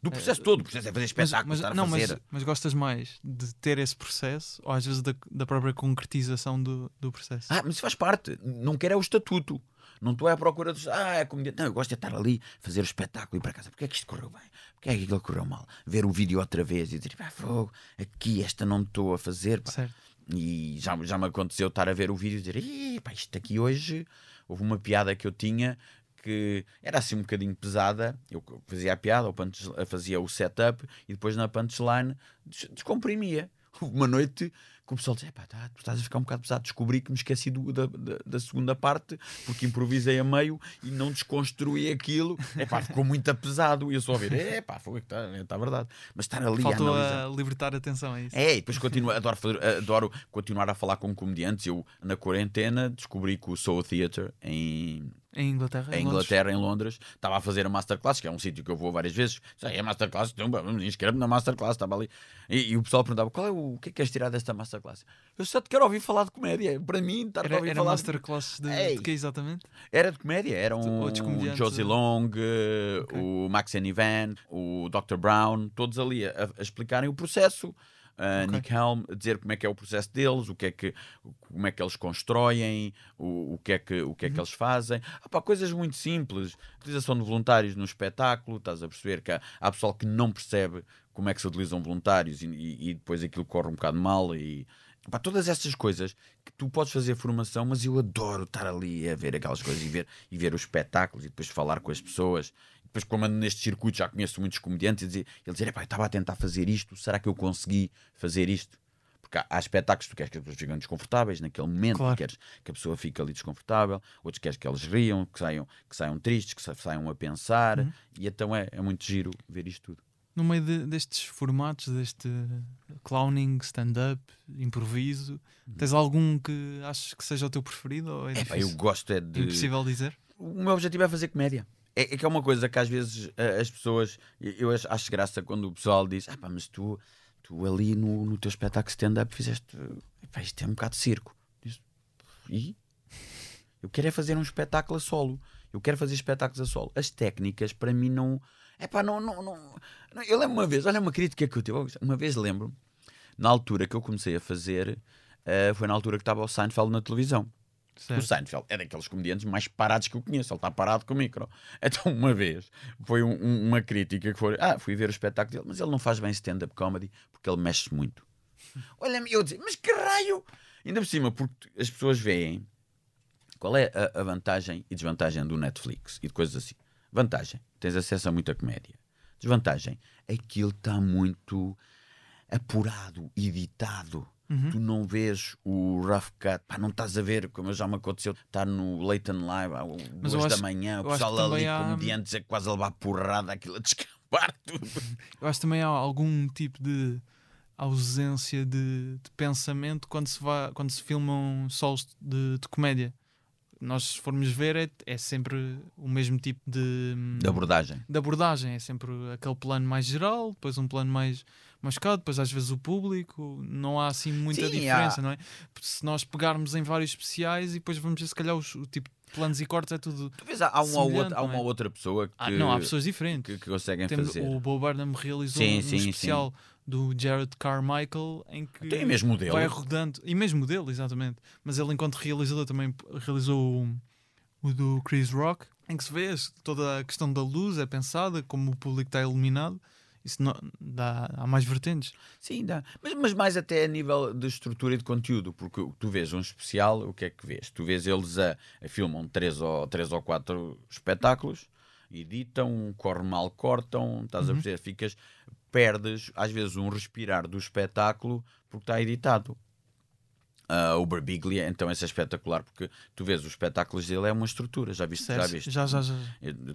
do processo todo. O processo é fazer Mas, espetáculo, mas- não, mas, fazer. mas gostas mais de ter esse processo ou às vezes da, da própria concretização do, do processo? Ah, mas isso faz parte. Não quero é o estatuto. Não estou à procura dos. Ah, é comediante. Não, eu gosto de estar ali, fazer o espetáculo e ir para casa. Porquê é que isto correu bem? Porquê é que aquilo correu mal? Ver o vídeo outra vez e dizer, pá, fogo, aqui esta não estou a fazer. pá." Certo. E já, já me aconteceu estar a ver o vídeo e dizer, "Ih, pá, isto aqui hoje. Houve uma piada que eu tinha que era assim um bocadinho pesada. Eu fazia a piada, o punch- fazia o setup e depois na punchline des- descomprimia. Uma noite que o pessoal dizia: pá, tá, tu estás a ficar um bocado pesado. Descobri que me esqueci do- da, da, da segunda parte porque improvisei a meio e não desconstruí aquilo. É pá, ficou muito pesado. E eu só a ver: é pá, foi que está tá verdade. Mas estar ali Faltou a analisar. a libertar a atenção, é isso? É, e depois continuo, adoro, adoro continuar a falar com comediantes. Eu, na quarentena, descobri que o Soul Theatre em, Em Inglaterra? em Londres? Inglaterra, em Londres, estava a fazer a Masterclass, que é um sítio que eu vou várias vezes. Já é Masterclass, inscreve-me na Masterclass, estava ali. E, e o pessoal perguntava: qual é o, o que é que queres tirar desta Masterclass? Eu só te quero ouvir falar de comédia. Para mim, estar a Era, ouvir era falar. masterclass de, Ei. de que exatamente? Era de comédia, eram outros o Josie Long, eh, Ok. o Max and Ivan, o Dr. Brown, todos ali a, a explicarem o processo. Uh, Ok. Nick Helm a dizer como é que é o processo deles, o que é que, como é que eles constroem, o, o que é que, o que, é Uhum. que eles fazem. Ah, pá, coisas muito simples. Utilização de voluntários no espetáculo, estás a perceber que há, há pessoal que não percebe como é que se utilizam voluntários e, e- e depois aquilo corre um bocado mal e pá, todas essas coisas que tu podes fazer formação, mas eu adoro estar ali a ver aquelas coisas e ver, e ver os espetáculos e depois falar com as pessoas. Depois, como ando neste circuito, já conheço muitos comediantes e dizer, ele dizer, "Epá, eu estava a tentar fazer isto, será que eu consegui fazer isto? Porque há, há espetáculos que tu queres que as pessoas fiquem desconfortáveis naquele momento, Claro. queres que a pessoa fique ali desconfortável, outros queres que eles riam, que saiam, que saiam tristes, que sa- saiam a pensar, Uhum. e então é, é muito giro ver isto tudo. No meio de- destes formatos, deste clowning, stand-up, improviso, tens algum que achas que seja o teu preferido? Ou é Epá, difícil? eu gosto é de. Impossível dizer? o meu objetivo é fazer comédia. É, é que é uma coisa que às vezes eh, as pessoas. Eu acho, acho graça quando o pessoal diz: Ah, pá, mas tu, tu ali no, no teu espetáculo stand-up fizeste. Epá, isto é um bocado de circo. Diz, e? Eu quero é fazer um espetáculo a solo. Eu quero fazer espetáculos a solo. As técnicas, para mim, não. É pá, não, não, não, Eu lembro uma vez, olha uma crítica que eu tive. Uma vez lembro, na altura que eu comecei a fazer, eh, foi na altura que estava o Seinfeld na televisão. O Certo. Seinfeld é daqueles comediantes mais parados que eu conheço. Ele está parado com o micro. Então, uma vez, foi um- um- uma crítica que foi: Ah, fui ver o espetáculo dele, mas ele não faz bem stand-up comedy porque ele mexe muito. Olha-me, eu dizia: Mas que raio! Ainda por cima, porque as pessoas veem qual é a, a vantagem e desvantagem do Netflix e de coisas assim. Vantagem: tens acesso a muita comédia. Desvantagem: aquilo está muito apurado, editado. Uhum. Tu não vês o rough cut, pá, não estás a ver, como já me aconteceu, estar no Leighton Live às duas da acho- manhã, o pessoal ali, há- comediantes, a quase a levar porrada, aquilo a descambar tudo. Eu acho que também há algum tipo de ausência de, de pensamento quando se, vai, quando se filmam solos de, de comédia. Nós, se formos ver, é, é sempre o mesmo tipo de, Da abordagem. de abordagem. É sempre aquele plano mais geral, depois um plano mais mascado, depois às vezes o público. Não há assim muita Sim, diferença, há- não é? Porque se nós pegarmos em vários especiais e depois vamos ver, se calhar, os- o tipo de planos e cortes é tudo. Tu vês, há, há uma, ou outra, há uma é? outra pessoa que, Ah, não, há pessoas diferentes. que, que conseguem Temos, fazer. o Bo Burnham realizou Sim, um sim, sim. Do Jared Carmichael em que Tem mesmo dele. vai rodando, e mesmo dele, exatamente. Mas ele, enquanto realizador, também realizou o, o do Chris Rock, em que se vê toda a questão da luz é pensada, como o público está iluminado. Isso não, dá, há mais vertentes. Sim, dá. Mas, mas mais até a nível de estrutura e de conteúdo, porque tu vês um especial, o que é que vês? Tu vês eles a, a filmam três ou, três ou quatro espetáculos, editam, corre mal, cortam, estás a Uhum. perceber? Ficas, perdes às vezes um respirar do espetáculo porque está editado. Ah, o Berbiglia, então, esse é espetacular porque tu vês os espetáculos dele, é uma estrutura. Já viste? Já viste? Já, já, já.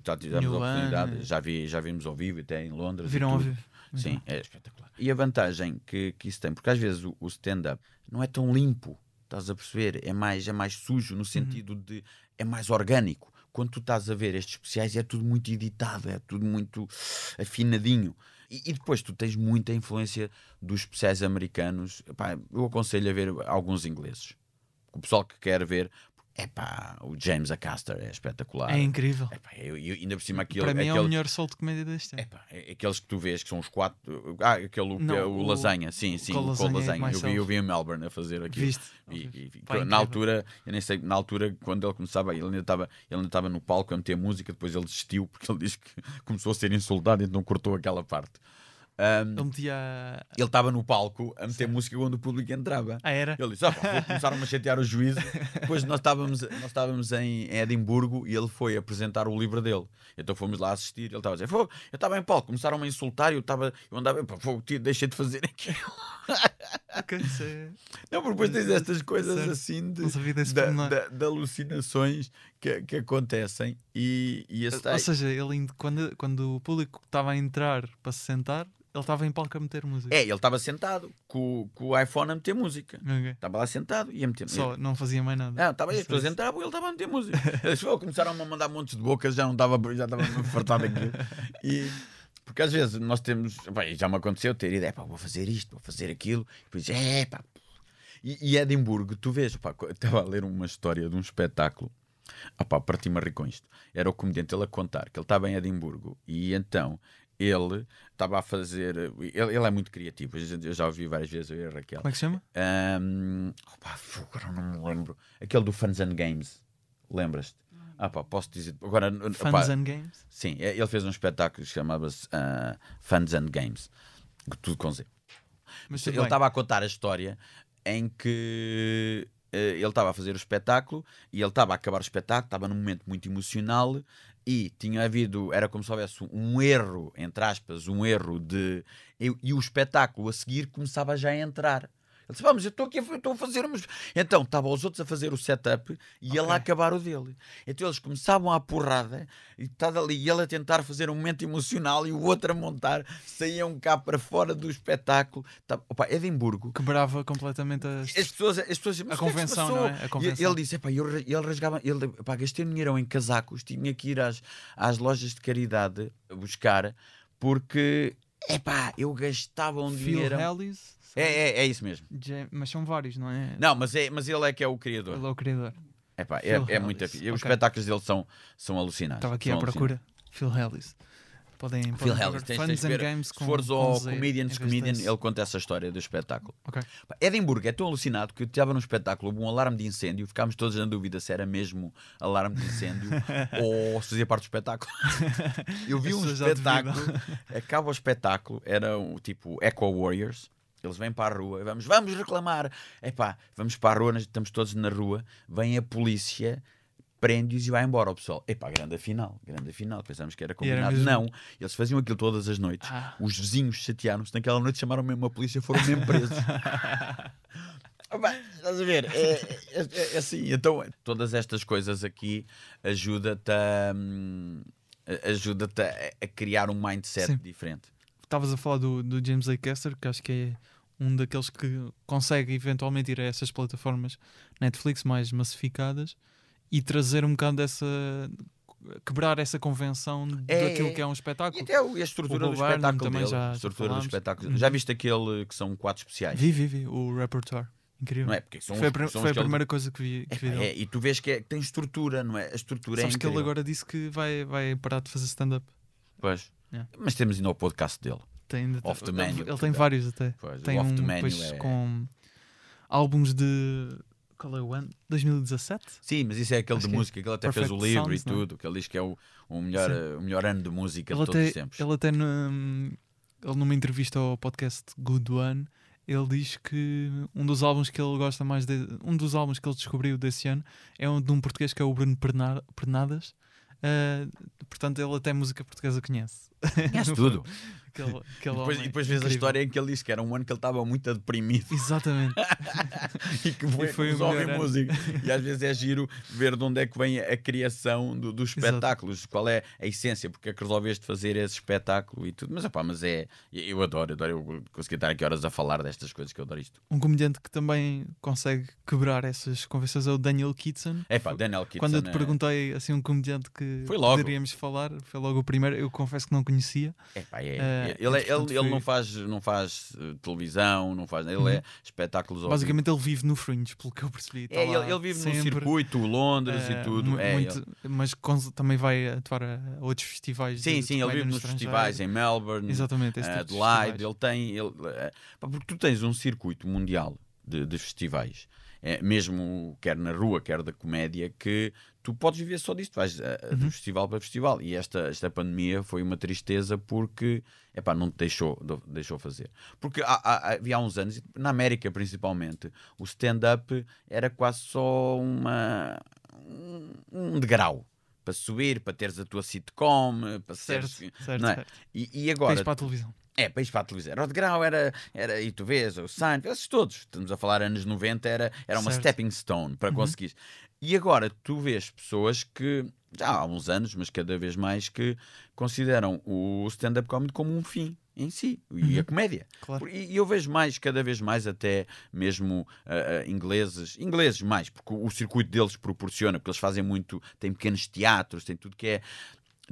Já tivemos a New oportunidade, One, já, vi, já vimos ao vivo, até em Londres. Viram ao vivo. Sim, é espetacular. E a vantagem que, que isso tem, porque às vezes o, o stand-up não é tão limpo, estás a perceber? É mais, é mais sujo no sentido de é mais orgânico. Quando tu estás a ver estes especiais é tudo muito editado, é tudo muito afinadinho. E, depois tu tens muita influência dos especiais americanos. Epá, eu aconselho a ver alguns ingleses. O pessoal que quer ver, é pá, o James Acaster é espetacular. É incrível. Epá, eu, eu- ainda por cima aquele, Para mim é aquele- o melhor sol de comédia deste tempo. Epá, é aqueles que tu vês que são os quatro. Ah, aquele Não, é o, o- lasanha, sim, sim, com o lasanha é lasanha. Eu vi, eu vi em Melbourne a fazer aquilo. Viste? E- e- na incrível. altura, eu nem sei, na altura, quando ele começava, ele ainda estava ele ainda estava no palco a meter música, depois ele desistiu porque ele disse que começou a ser insultado e então cortou aquela parte. Ahm, Ele metia. ele estava no palco a meter música quando o público entrava. Ah, era? Ele disse: pá, vou começar a chatear o juízo. Depois nós estávamos, nós estávamos em Edimburgo e ele foi apresentar o livro dele. Então fomos lá assistir. Ele estava a dizer: "Fogo, Eu estava em palco, começaram a insultar e eu, estava, eu andava, fogo, tio, deixei de fazer aquilo. É- Não, porque depois tens estas coisas assim de, pormenor. da- de alucinações que, que acontecem E, e esse Ou seja, ele, quando, quando o público estava a entrar para se sentar, ele estava em palco a meter música. É, ele estava sentado com, com o iPhone a meter música. Estava lá sentado e a meter Só não fazia mais nada. Não, estava as Só pessoas entravam e ele estava a meter música. Eles foram, começaram a mandar montes de bocas, já não estava, já estava fartado daquilo. E, porque às vezes nós temos, e já me aconteceu ter ideia, pá, vou fazer isto, vou fazer aquilo, e depois, é pá. E, e Edimburgo, tu vês, pá, estava a ler uma história de um espetáculo, ah pá, parti-me a rir com isto. Era o comediante ele a contar que ele estava em Edimburgo e então ele estava a fazer, ele, ele é muito criativo, eu já ouvi várias vezes, eu e a Raquel. Como é que se chama? Um, opa, agora não me lembro. Aquele do Fans and Games. Lembras-te? Ah, pá, posso dizer. Agora, Fans opá, and Games? Sim, é- ele fez um espetáculo que chamava-se ah, Fans and Games. Tudo com Z. Mas Ele estava a contar a história em que ele estava a fazer o espetáculo e ele estava a acabar o espetáculo, estava num momento muito emocional e tinha havido, era como se houvesse um erro, entre aspas, um erro de. E, e o espetáculo a seguir começava já a entrar. Ele disse, vamos, eu estou aqui, a- estou a fazer umas... Então, estavam os outros a fazer o setup e ele a acabar o dele. Então eles começavam a porrada e estava ali e ele a tentar fazer um momento emocional e o outro a montar, saíam cá para fora do espetáculo. Tá, opa, Edimburgo, Quebrava completamente as. as pessoas, as pessoas que é convenção, não é? A E convenção. ele disse, epá, eu, ele rasgava, ele, epá, gastei dinheiro em casacos, tinha que ir às, às lojas de caridade a buscar, porque, epá, eu gastava um Phil dinheiro. Ellis. É, é, é isso mesmo. Mas são vários, não é? Não, mas, é, mas ele é que é o criador. Ele é o criador. Epá, é, Phil é muito fixe. Os espetáculos dele são, são alucinantes. Estava aqui à procura. Phil Ellis. Podem. Phil podem Ellis, procurar. tens, tens de and ver. Games Se fores ao Comedians de Comedian, ele conta essa história do espetáculo. Ok. Pá, Edimburgo é tão alucinado que eu estava num espetáculo, um alarme de incêndio, ficámos todos na dúvida se era mesmo alarme de incêndio ou se fazia parte do espetáculo. Eu vi um espetáculo, acaba o espetáculo, era o tipo Echo Warriors. Eles vêm para a rua e vamos, vamos reclamar. Epá, vamos para a rua, nós estamos todos na rua, vem a polícia, prende-os e vai embora o pessoal. Epá, grande final, grande final. Pensamos que era E era combinado. mesmo? Não, eles faziam aquilo todas as noites. Ah. Os vizinhos chatearam-se. Naquela noite chamaram mesmo a polícia, foram mesmo presos. Opa, Estás a ver? É, é- é- é assim. Então, todas estas coisas aqui ajuda-te a, hum, a- ajuda-te a, a criar um mindset Sim. diferente. Estavas a falar do, do James A. Caster, que acho que é um daqueles que consegue eventualmente ir a essas plataformas Netflix mais massificadas e trazer um bocado dessa. quebrar essa convenção É, daquilo é. que é um E espetáculo. até o- e a estrutura O do espetáculo também dele. já- a já estrutura do falámos. espetáculo. Uhum. Já viste aquele que são quatro especiais? Vi, vi, vi, o repertoire. Incrível. Não é? Porque são foi a, os- são foi a que ele- primeira coisa que vi. Que vi dele. é, e tu vês que, é- que tem estrutura, não é? A estrutura Sabes é que ele agora disse que vai, vai parar de fazer stand-up. Pois. Yeah. Mas temos ainda o podcast dele. Tem, Off the ele- menu, Ele tem vários até. Pois, Tem um depois é... com álbuns de. Qual é o ano? 2017? Sim, mas isso é aquele Acho de é música que ele até fez o livro Sounds, e é? tudo, que ele diz que é o, o, melhor, Sim. o melhor ano de música Ele de todos até, os tempos. ele até num- ele numa entrevista ao podcast Good One, ele diz que um dos álbuns que ele gosta mais de, um dos álbuns que ele descobriu desse ano é um de um português que é o Bruno Perna- Pernadas. Ah, portanto, ele até música portuguesa conhece. Conhece tudo. Aquele, aquele E depois, e depois vês a história em que ele disse que era um ano que ele estava muito deprimido Exatamente. e que foi, E foi o começou a ouvir melhor ano. música. E às vezes é giro ver de onde é que vem a criação do- dos Exato. espetáculos, qual é a essência, porque é que resolveste fazer esse espetáculo e tudo. Mas, opá, mas é. Eu adoro, adoro eu conseguir estar aqui horas a falar destas coisas que eu adoro isto. Um comediante que também consegue quebrar essas convenções é o Daniel Kitson. É pá, Daniel Kitson. Quando eu te é- perguntei assim um comediante que poderíamos falar, foi logo o primeiro. Eu confesso que não conhecia. É, pá, é. Eh, ele, é- ele, ele não faz, não faz eh, televisão, não faz. Ele Uhum. é espetáculos. Basicamente ele vive no Fringe, pelo que eu percebi. Tá É, ele, ele vive sempre, no circuito, Londres eh, e tudo. mu- É, muito- Mas também vai atuar a outros festivais. Sim, de- sim, ele vive no nos festivais em Melbourne, Exatamente, esse eh, tipo de Adelaide. Ele tem. Ele, eh, pá, porque tu tens um circuito mundial de, de festivais, eh, mesmo quer na rua, quer da comédia, que tu podes viver só disto, vais eh, Uhum. de festival para festival. E esta, esta pandemia foi uma tristeza porque epá, não te deixou, deixou fazer. Porque há- há- havia há uns anos, na América principalmente, o stand-up era quase só uma, um, degrau. Para subir, para teres a tua sitcom, para Certo, seres. certo, não é? certo. E, e agora, Tens para a televisão. é, país para a televisão. Era o degrau, era, era, e tu vês, o Seinfeld, esses todos. Estamos a falar anos 90, era, era uma Certo. stepping stone para Uhum. E agora tu vês pessoas que já há uns anos, mas cada vez mais, que consideram o stand-up comedy como um fim em si e Uhum. a comédia. Claro. E eu vejo mais, cada vez mais, até mesmo ah, ah, ingleses, ingleses mais, porque o, o circuito deles proporciona, porque eles fazem muito, têm pequenos teatros, têm tudo que é.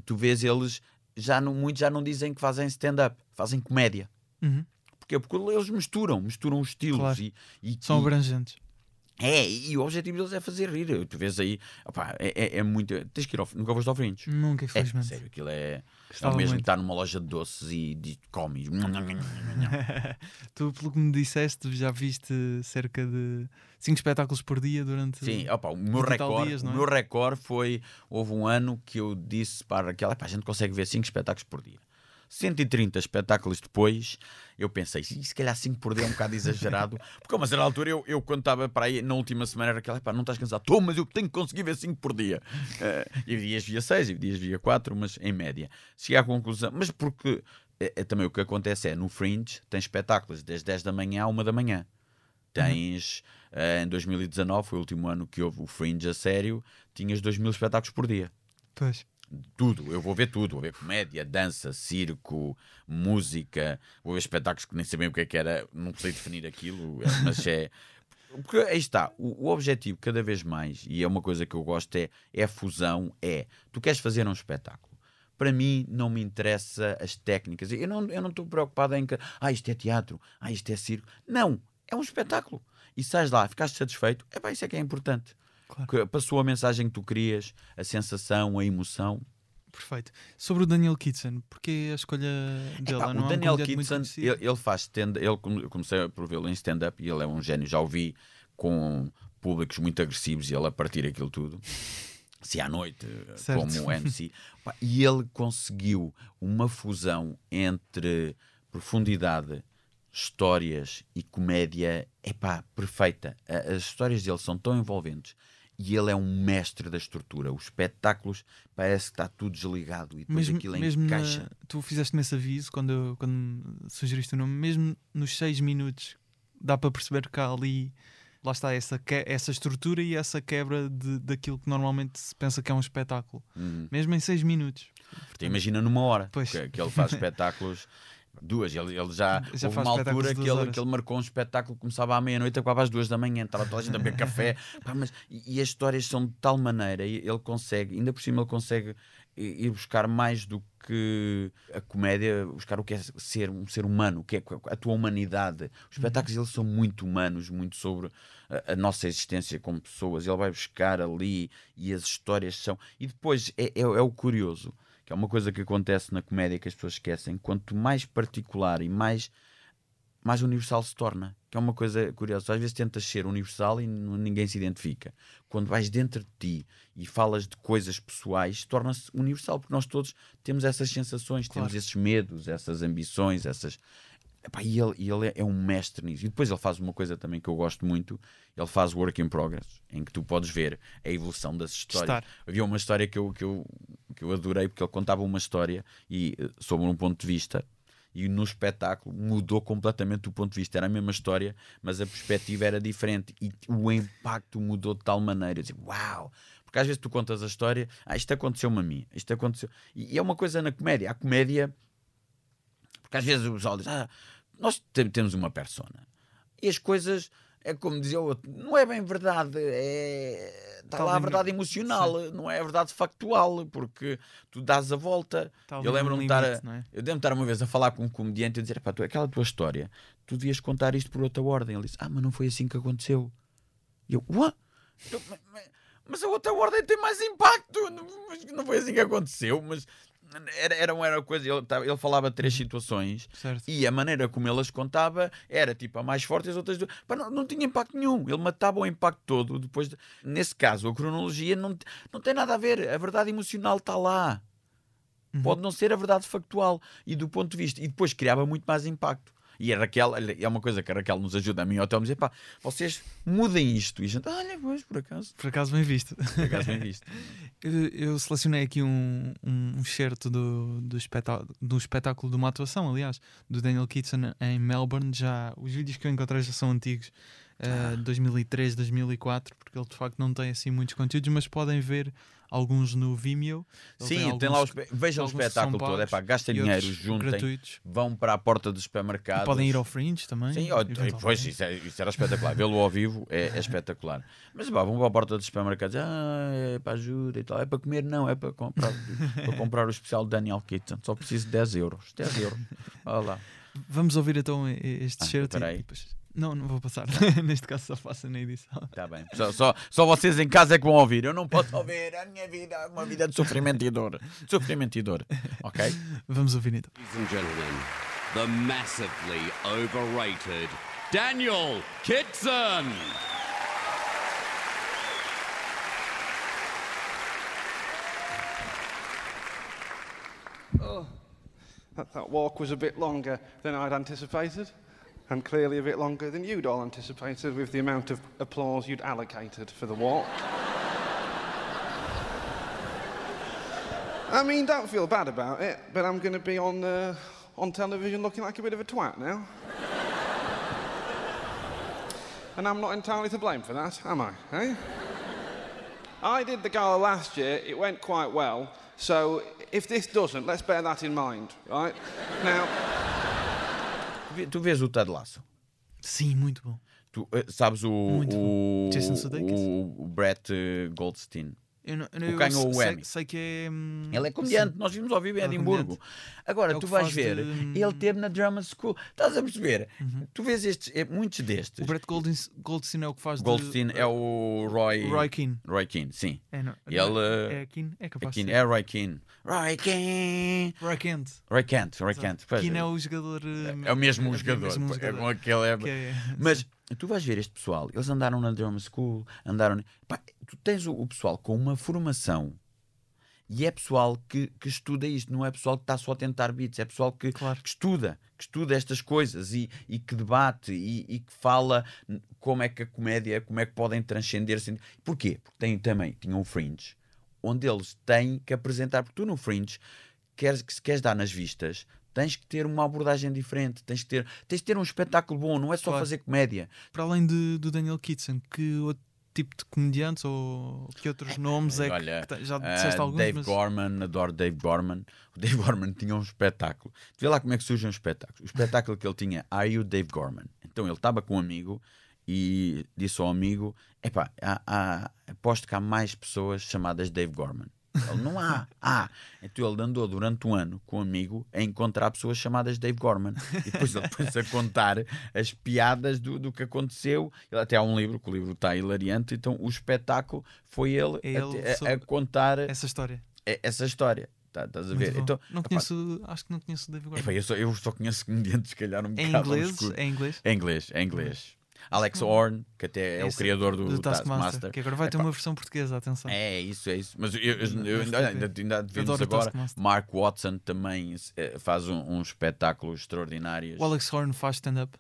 Tu vês eles, já não, muitos já não dizem que fazem stand-up, fazem comédia. Uhum. Porquê? Porque eles misturam, misturam os estilos Claro. e, e, São e- abrangentes. É, e o objetivo deles é fazer rir. Tu vês aí, opá, é, é, é muito. Tens que ir ao, nunca foste ao Fringe. Nunca, É, infelizmente. sério, aquilo é. É o mesmo muito. que estar numa loja de doces e de comes. tu, pelo que me disseste, já viste cerca de 5 espetáculos por dia durante. Sim, opa, o meu 20 tal recorde, dias, o não é? meu recorde foi. Houve um ano que eu disse para aquela. "Epá, a gente consegue ver 5 espetáculos por dia. 130 espetáculos depois, eu pensei, "Ih, se calhar 5 por dia é um bocado exagerado. Porque a uma certa altura, eu, eu quando estava para aí na última semana, era aquela, "Epá, não estás cansado? Estou, mas eu tenho que conseguir ver 5 por dia. Eh, e dias via 6, e dias via 4, mas em média. Cheguei à conclusão, mas porque é, é também o que acontece é, no Fringe, tens espetáculos das 10 da manhã à 1 da manhã. Tens, eh, em 2019, foi o último ano que houve o Fringe a sério, tinhas 2 mil espetáculos por dia Pois. Tudo, eu vou ver tudo, vou ver comédia, dança, circo, música, vou ver espetáculos que nem sabem o que é que era, não sei definir aquilo, é, mas é. Porque aí está, o, o objetivo cada vez mais, e é uma coisa que eu gosto, é, é a fusão, é tu queres fazer um espetáculo. Para mim não me interessa as técnicas. Eu não eu não estou preocupado em que ah, isto é teatro, ah, isto é circo. Não, é um espetáculo. E sais lá, ficaste satisfeito, é pá, isso é que é importante. Claro. Passou a mensagem que tu querias, a sensação, a emoção. Perfeito. Sobre o Daniel Kitson, porque a escolha dele? Epá, não o é um Daniel comediante muito Kitson, ele, ele faz stand ele eu comecei por vê-lo em stand-up e ele é um gênio, já o vi com públicos muito agressivos e ele a partir aquilo tudo. Se à noite, Certo. como MC, Pá, e ele conseguiu uma fusão entre profundidade, histórias e comédia, é pá, perfeita. A- As histórias dele são tão envolventes e ele é um mestre da estrutura. Os espetáculos parece que está tudo desligado e depois mesmo, aquilo mesmo na- encaixa. tu fizeste-me esse aviso quando, eu- quando sugeriste o nome, mesmo nos 6 minutos dá para perceber que há ali lá está essa, que- essa estrutura e essa quebra de, daquilo que normalmente se pensa que é um espetáculo, Uhum. mesmo em 6 minutos. Tu imagina numa hora que, que ele faz espetáculos duas. Ele, ele já, Já houve uma altura que ele, que ele marcou um espetáculo que começava à meia-noite, acabava às duas da manhã, estava toda a gente a beber café. Pá, mas, e, e as histórias são de tal maneira, ele consegue, ainda por cima, ele consegue ir buscar mais do que a comédia, buscar o que é ser um ser humano, o que é a tua humanidade. Os espetáculos eles são muito humanos, muito sobre a, a nossa existência como pessoas. Ele vai buscar ali e as histórias são. E depois é, é, é o curioso, que é uma coisa que acontece na comédia que as pessoas esquecem. Quanto mais particular e mais mais universal se torna. Que é uma coisa curiosa. Às vezes tentas ser universal e ninguém se identifica. Quando vais dentro de ti e falas de coisas pessoais, torna-se universal, porque nós todos temos essas sensações, Claro. temos esses medos, essas ambições, essas. Epá, e ele, ele é- é um mestre nisso. E depois ele faz uma coisa também que eu gosto muito: ele faz work in progress, em que tu podes ver a evolução das histórias. Estar. Havia uma história que eu, que, eu, que eu adorei, porque ele contava uma história e eh, sobre um ponto de vista, e no espetáculo mudou completamente o ponto de vista. Era a mesma história, mas a perspectiva era diferente e o impacto mudou de tal maneira. Eu dizia, uau! Porque às vezes tu contas a história, ah, isto aconteceu-me a mim, isto aconteceu. E, e é uma coisa na comédia. A comédia, porque às vezes o pessoal diz, ah, nós te- temos uma persona e as coisas. É como dizia o outro, não é bem verdade, é... está Tá lá a verdade emocional, não é a verdade factual, porque tu dás a volta, ali eu lembro-me de estar a- limite, é? eu devo estar uma vez a falar com um comediante e dizer: pá, tu, aquela tua história, tu devias contar isto por outra ordem. Ele disse: Ah, mas não foi assim que aconteceu. E eu: What? Eu, "Ma- ma- mas a outra ordem tem mais impacto. Não foi assim que aconteceu. Mas era, era uma coisa. Ele, ele falava três situações Certo. e a maneira como ele as contava era tipo a mais forte e as outras duas. Pá, não, não tinha impacto nenhum. Ele matava o impacto todo. Depois, de- nesse caso, a cronologia não, não tem nada a ver. A verdade emocional está lá. Uhum. Pode não ser a verdade factual e do ponto de vista. E depois criava muito mais impacto. E a Raquel, é uma coisa que a Raquel nos ajuda a mim e ao Telmo dizer: pá, vocês mudem isto. E a gente, olha, pois, por acaso. Por acaso bem visto. Por acaso bem visto. Eu, eu selecionei aqui um, um certo do, do, espetá do espetáculo de uma atuação, aliás, do Daniel Kitson em Melbourne. Já, os vídeos que eu encontrei já são antigos, eh, 2003, 2004, porque ele de facto não tem assim muitos conteúdos, mas podem ver alguns no Vimeo. Sim, tem, alguns lá o espe... vejam o espetáculo todo. É pá, gastem dinheiro, juntem, gratuitos. vão para a porta dos supermercados. E podem ir ao Fringe também. Sim, ó, pois, isso, é- isso era espetacular. Vê-lo ao vivo é, é espetacular. Mas pá, vão para a porta dos supermercados, ah, é para ajuda e tal. É para comer, não, é para comprar, para comprar o especial Daniel Kitson. Só preciso de 10 euros. 10 euros. Olha lá. Vamos ouvir então este Ah, certo. Não, não vou passar. Neste caso só faço na edição. Está bem. Só, só, só vocês em casa é que vão ouvir. Eu não posso ouvir. A minha vida é uma vida de sofrimento e dor. De sofrimento e dor. Ok? Vamos ouvir então. Ladies and gentlemen, the massively overrated Daniel Kitson. That, that walk was a bit longer than I'd anticipated, and clearly a bit longer than you'd all anticipated with the amount of applause you'd allocated for the walk. I mean, don't feel bad about it, but I'm going to be on, uh, on television looking like a bit of a twat now. and I'm not entirely to blame for that, am I? Eh? I did the gala last year, it went quite well, so if this doesn't, let's bear that in mind, right? Now, Tu vê- Tu vês o Ted Lasso? Sim, muito bom. Tu eh, sabes o, Muito o, Jason Sudeikis? o, o Brett eh, Goldstein? Eu, não- O eu ganhou o sei, Emmy. sei que é. hum, Ele é comediante, nós vimos ao vivo em É Edimburgo. Agora, É tu vais ver, de- Uhum. ele teve na Drama School. Estás a perceber? Tu vês estes, eh, muitos destes. O Brett Goldstein, Goldstein é o que faz de- Goldstein é o Roy. Roy Keane. Roy Keane, sim. É, não, Ele, é, é Keane? É capaz Keane, de ser. é Roy Keane. Roy Keane. Roy Kent. Roy Kent, Roy Kent. Pois, Keane é o jogador. hum, é o mesmo é jogador. mesmo É jogador. com aquele. é- Que é- Mas tu vais ver este pessoal, eles andaram na Drama School, andaram. Pá, tu tens o, o pessoal com uma formação e é pessoal que, que estuda isto, não é pessoal que está só a tentar beats, é pessoal que, Claro. que estuda, que estuda estas coisas e, e que debate e, e que fala como é que a comédia, como é que podem transcender-se. Porquê? Porque tem também, tinham o Fringe, onde eles têm que apresentar, porque tu no Fringe, queres, que se queres dar nas vistas, tens que ter uma abordagem diferente, tens que ter, tens de ter um espetáculo bom, não é só Claro. fazer comédia. Para além de, do Daniel Kitson, que outro tipo de comediantes ou que outros nomes é que- Olha, que, te- já ah, disseste alguns, Dave mas Gorman, adoro Dave Gorman. O Dave Gorman tinha um espetáculo. Vê lá como é que surge um espetáculo. O espetáculo que ele tinha, Are You Dave Gorman? Então ele estava com um amigo e disse ao amigo: Epá, há, há, aposto que há mais pessoas chamadas Dave Gorman. Ele não há, há. Então ele andou durante um ano com um amigo a encontrar pessoas chamadas Dave Gorman. E depois ele pôs a contar as piadas do, do que aconteceu. Ele até há um livro, que o livro está hilariante. Então o espetáculo foi ele, a- ele a, a sobre contar essa história. essa história. Tá- Estás a ver? Então, não conheço, acho que não conheço o David Gordon. eu, só, eu só conheço comediantes, se calhar, um É em bocado inglês? É em inglês? É inglês, é inglês. Alex Horn, que até é o criador do, do Taskmaster. Taskmaster. Que agora vai ter Epá, uma versão portuguesa, atenção. É isso, é isso. Mas eu, eu- eu Deve ainda, ter. ainda, agora. Mark Watson também eh, faz um, um espetáculo extraordinário. O Alex Horn faz stand-up.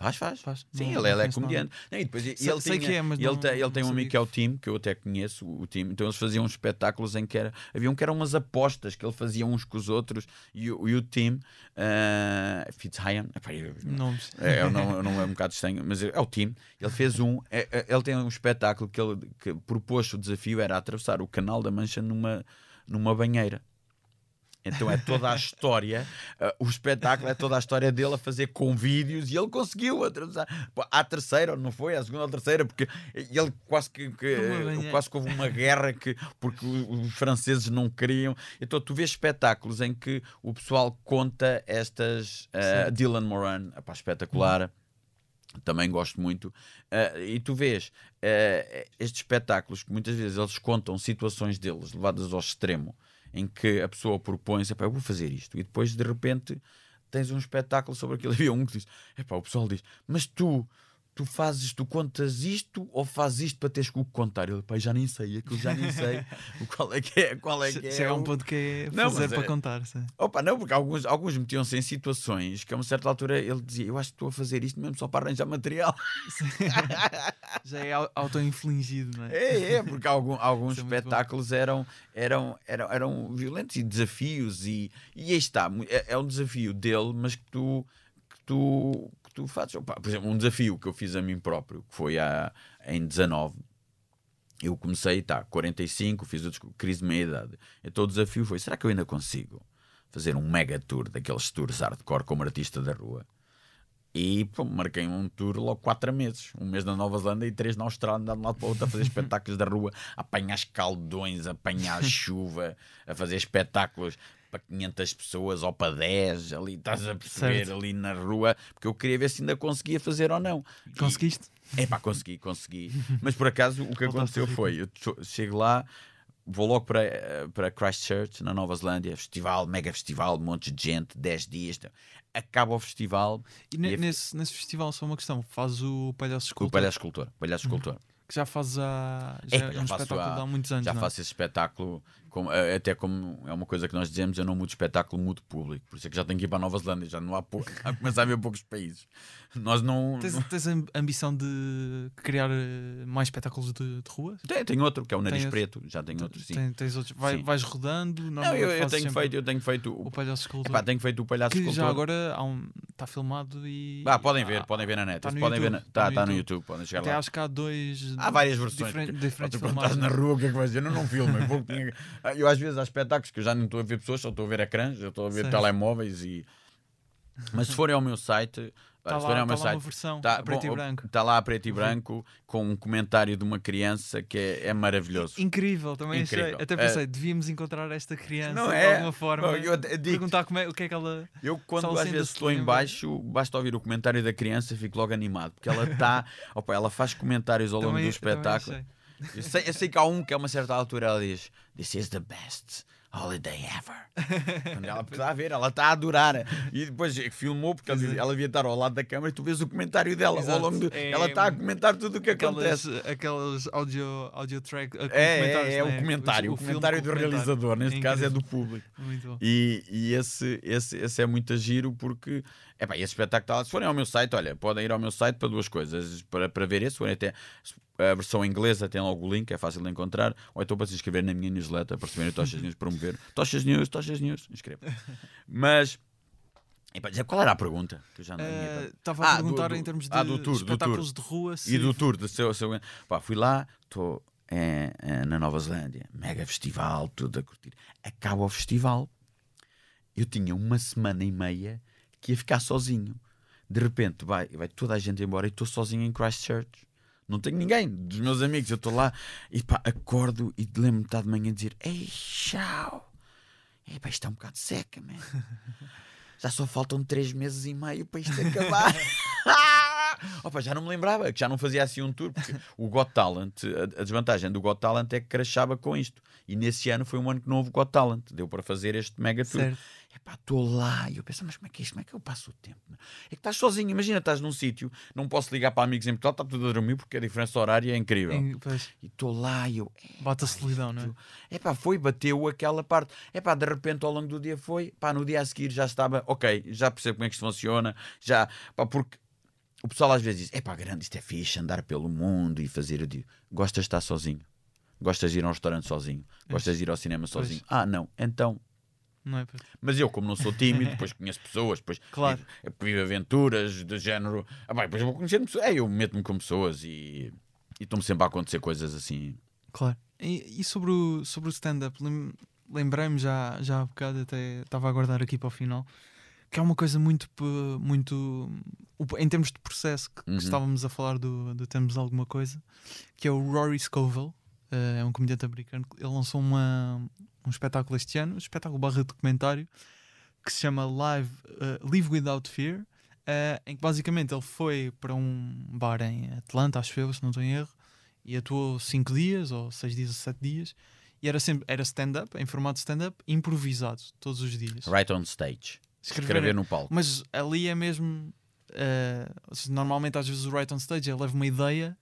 Faz, faz. Faz. Sim, Não- ele, não ele é comediante. Não, e depois, Sei- ele, sei tinha- que é, ele, não- tem, ele tem um amigo que é o Tim, que eu até conheço, o Tim. Então eles faziam uns espetáculos em que era, havia um que eram umas apostas que ele fazia uns com os outros e, o- e o Tim, uh, Fitzhyan, epá, eu- Nomes. é, eu não, eu não é um bocado estranho, mas é o Tim. Ele fez um, é- é- ele tem um espetáculo que ele que propôs o desafio era atravessar o Canal da Mancha numa, numa banheira. Então é toda a história, uh, o espetáculo é toda a história dele a fazer com vídeos e ele conseguiu atravessar à terceira, não foi? À segunda ou terceira, porque ele quase que, que- quase que houve uma guerra que, porque os franceses não queriam. Então tu vês espetáculos em que o pessoal conta estas. uh, Dylan Moran, epá, espetacular. Também gosto muito. Uh, e tu vês uh, estes espetáculos que muitas vezes eles contam situações deles levadas ao extremo, em que a pessoa propõe-se, "Epá, eu vou fazer isto, e depois de repente tens um espetáculo sobre aquilo. Havia um que diz: o pessoal diz, mas tu. Tu fazes, tu contas isto ou fazes isto para teres que o contar? Ele, pá, já nem sei, aquilo já nem sei o qual é que é, qual é que é. Chega a um ponto que é Não, fazer para é- contar. sim. Opa, não, porque alguns, alguns metiam-se em situações que a uma certa altura ele dizia: Eu acho que estou a fazer isto mesmo só para arranjar material. Já é au- auto-infligido, não é? É, é, porque algum, alguns é espetáculos eram, eram, eram, eram violentos e desafios, e, e aí está, é, é um desafio dele, mas que tu, que tu, tu fazes. Opa, por exemplo, um desafio que eu fiz a mim próprio, que foi há, em 19, eu comecei, tá, 45, fiz o crise de meia-idade. Então o desafio foi: será que eu ainda consigo fazer um mega tour daqueles tours hardcore como artista da rua? E pô, marquei um tour logo 4 meses. Um mês na Nova Zelândia e três na Austrália, andando lado para outro a fazer espetáculos da rua, a apanhar escaldões, a apanhar chuva, a fazer espetáculos para 500 pessoas ou para 10, ali estás a perceber, Certo. ali na rua, porque eu queria ver se ainda conseguia fazer ou não. Conseguiste? é pá, consegui, consegui. Mas por acaso o que aconteceu foi: eu chego lá, vou logo para, eh, para Christchurch, na Nova Zelândia, festival, mega festival, um monte de gente, 10 dias. Acaba o festival E, E a- nesse, nesse festival, só uma questão: faz o Palhaço com o Escultor, palhaço escultor. Palhaço escultor. que já faz há. Já É, já um espetáculo há muitos anos. Já não é? faço esse espetáculo, como- eh, até como é uma coisa que nós dizemos: eu não mudo espetáculo, mudo público. Por isso é que já tenho que ir para a Nova Zelândia, já não há pou... já começa a haver poucos países. Nós não. Tens, não- tens a ambição de criar eh, mais espetáculos de, de rua? Tem, tem outro, que é o Nariz Tem. Preto, já tem outro, sim. Tem- tens outros. Vai- Sim. vais rodando? Não, eu, eu tenho feito, eu tenho feito O o, Palhaço Escultor. Epá, tenho feito o palhaço que escultor. já agora um- está filmado e. Ah, podem ver, Ah, podem ver na net. tá no podem ver na... YouTube, tá, no tá no YouTube. YouTube, podem chegar Até lá. acho que há dois. Há várias versões. diferentes estás filmagens. na rua, o que é que vais dizer? Eu não filmo. Eu, Ah, eu às vezes há espetáculos que eu já não estou a ver pessoas, só estou a ver ecrãs, eu estou a ver Certo. telemóveis e. Mas se forem ao meu site. Está olha, se lá, tá lá uma versão Tá, a preto bom, e branco. Está lá a preto e branco, com um comentário de uma criança que é, é maravilhoso. Incrível, também achei. Incrível. Até pensei, devíamos encontrar esta criança Não de é? alguma forma. Bom, eu perguntar como é, o que é que ela. Eu, quando às vezes estou em baixo, basta ouvir o comentário da criança, fico logo animado, porque ela está. ela faz comentários ao longo Também, do espetáculo. Eu sei, eu sei que há um que a uma certa altura ela diz: This is the best holiday ever. Quando ela está a ver, ela está a adorar. E depois filmou, porque ela, ela devia estar ao lado da câmera e tu vês o comentário dela ao Exato. longo do. É- Ela está a comentar tudo o que Aquelas, acontece. aquelas audio, audio track. uh, É, é, é né? o comentário, o, filme comentário com do comentário. realizador, neste É caso é do público. E, e esse, esse, esse é muito giro porque epá, esse espetáculo está lá. Se forem ao meu site, olha, podem ir ao meu site para duas coisas: para, para ver esse, se forem até a versão inglesa, tem logo o link, é fácil de encontrar, ou então para se inscrever na minha newsletter para receberem Tochas News, promover Tochas News, Tochas News, inscreva. Mas epá, já- qual era a pergunta? Que eu já não Eh, Estava Ah, a do- perguntar do- em termos de ah, do tour, do espetáculos de rua. e se- do tour do seu, seu... Pá, fui lá, estou é, é, na Nova Zelândia, mega festival, tudo a curtir. Acaba o festival. Eu tinha uma semana e meia que ia ficar sozinho. De repente vai, vai toda a gente embora e estou sozinho em Christchurch. Não tenho ninguém dos meus amigos. Eu estou lá e pá, acordo e lembro-me de de manhã a dizer: Ei, tchau. É, pá, isto é um bocado seca, man. Já só faltam três meses e meio para isto acabar. Opa, já não me lembrava que já não fazia assim um tour, porque o Got Talent, a, a desvantagem do Got Talent é que crachava com isto. E nesse ano foi um ano que não houve Got Talent, deu para fazer este mega tour. Certo. Epá, estou lá e eu penso, mas como é que é isto? Como é que eu passo o tempo? meu? É que estás sozinho, imagina, estás num sítio, não posso ligar para amigos em Portugal, está tudo a dormir porque a diferença horária é incrível. E estou lá e eu. Bate a solidão, não é? É pá, foi, bateu aquela parte. É pá, de repente ao longo do dia foi. Pá, no dia a seguir já estava, ok, já percebo como é que isto funciona. Já, pá, porque o pessoal às vezes diz: é pá, grande, isto é fixe, andar pelo mundo e fazer. Eu digo: gostas de estar sozinho? Gostas de ir a um restaurante sozinho? Gostas de ir ao cinema sozinho? Ah, não, então. Não é? Pois. Mas eu, como não sou tímido, depois conheço pessoas, depois Claro. vivo, aventuras do género. Ah, pá, depois vou conhecendo pessoas. É, eu meto-me com pessoas e e estão-me sempre a acontecer coisas assim. Claro. E, e sobre o, sobre o stand-up, lem- lembrei-me já, já há bocado, até estava a aguardar aqui para o final, que é uma coisa muito, muito em termos de processo, que, que Uhum. estávamos a falar do, do Temos Alguma Coisa, que é o Rory Scovel, eh, é um comediante americano, ele lançou uma, um espetáculo este ano, um espetáculo barra documentário, que se chama Live, eh, Live Without Fear, eh, em que basicamente ele foi para um bar em Atlanta, acho eu, se não estou em erro, e atuou 5 dias, ou 6 dias, ou 7 dias, e era sempre era stand-up, em formato stand-up, improvisado, todos os dias. Right on stage. Escrever- Escrever no palco. Mas ali é mesmo. Eh, normalmente, às vezes, o right on stage ele leva uma ideia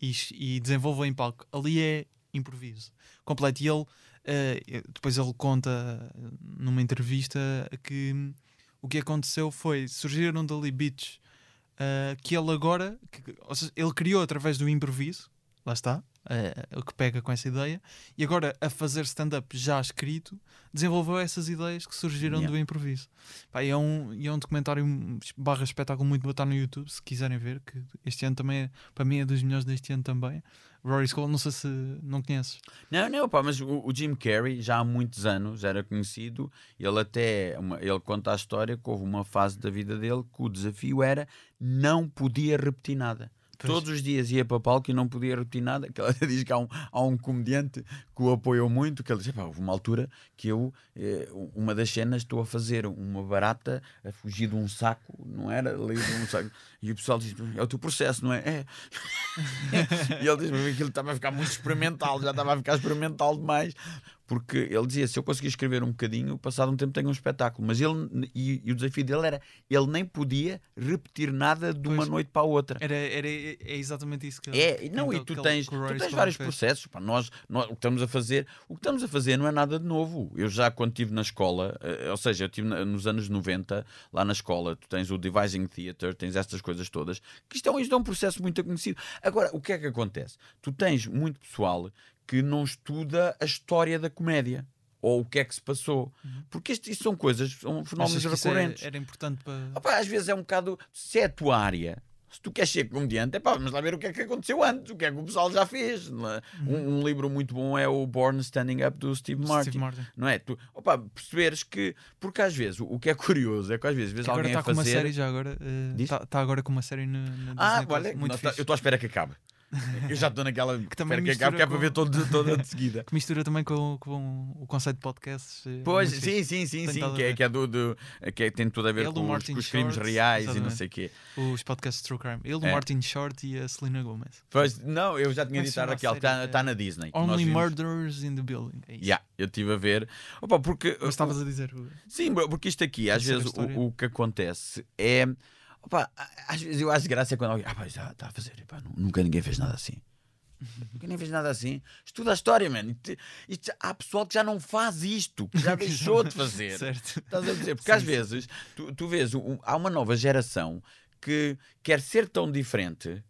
e, e desenvolve em palco. Ali é improviso completo. E ele, eh, depois, ele conta numa entrevista que o que aconteceu foi surgiram dali beats eh, que ele agora, que- ou seja, ele criou através do improviso, lá está, o que pega com essa ideia, e agora a fazer stand-up já escrito, desenvolveu essas ideias que surgiram Yeah. do improviso. Pá, e é um, é um documentário barra espetáculo muito bom, está no YouTube, se quiserem ver, que este ano também, é, para mim, é dos melhores deste ano também. Rory School, não sei se não conheces. Não, não, pá, mas o, o Jim Carrey já há muitos anos era conhecido. Ele até uma- ele conta a história que houve uma fase da vida dele que o desafio era não podia repetir nada. Todos os dias ia para palco e não podia repetir nada. Que ela diz que há um, há um comediante que o apoiou muito. Que ele "Epá, houve uma altura que eu, eh, uma das cenas, estou a fazer uma barata a fugir de um saco, não era? De um saco. E o pessoal diz: É o teu processo, não é? É. E ele diz aquilo estava a ficar muito experimental, já estava a ficar experimental demais. Porque ele dizia: se eu conseguir escrever um bocadinho, passado um tempo tenho um espetáculo. Mas ele, e, e o desafio dele era: ele nem podia repetir nada de uma Pois. noite para a outra. Era, era, é exatamente isso que ele- É, que não, ele- e tu que tens, que tu tens vários fez. processos. pá, nós, nós, o que estamos a fazer, o que estamos a fazer não é nada de novo. Eu já quando estive na escola, eh, ou seja, eu estive na- nos anos 90, lá na escola, tu tens o Devising Theatre, tens estas coisas todas, que isto é, isto é um processo muito conhecido. Agora, o que é que acontece? Tu tens muito pessoal que não estuda a história da comédia. Ou o que é que se passou. Porque isto, isto são coisas, são fenómenos Uhum. Isso é- recorrentes. era importante para. Opa, às vezes é um bocado. Se é a tua área, se tu queres ser comediante, epá, vamos lá ver o que é que aconteceu antes, o que é que o pessoal já fez. não é? Um, um livro muito bom é o Born Standing Up do Steve Martin. Steve Martin. Não é? Tu, opa, perceberes que. Porque às vezes, o, o que é curioso é que às vezes Que agora alguém a está com uma fazer. série já agora. Está tá agora com uma série na Ah, Disney olha, muito nós tá- eu estou à espera que acabe. Eu já estou naquela. que também que acabe, mistura que é para ver todo, toda de seguida. Que mistura também com, com o conceito de podcasts. eh, Pois, sim, sim, sim, sim, que é, que é do, do que é- tem tudo a ver Ele, com os, com os crimes Short, reais e não exatamente. sei o quê. Os podcasts True Crime. Ele, o É. Martin Short e a Selena Gomez. Pois, não, eu já tinha dito à Raquel, está na Disney. Only vimos. Murderers in the Building. É isso. Yeah, eu estive a ver. Opa, porque, Mas estavas a dizer. Sim, porque isto aqui, às vezes, o, o que acontece é. Opa, às vezes eu acho graça quando alguém. Ah, pá, já está a fazer. Nu- nunca ninguém fez nada assim. Nunca ninguém fez nada assim. Estuda a história, mano. Isto- isto- há pessoal que já não faz isto, que já deixou de fazer. Certo. Estás a dizer? Porque às vezes tu, tu vês, um- há uma nova geração que quer ser tão diferente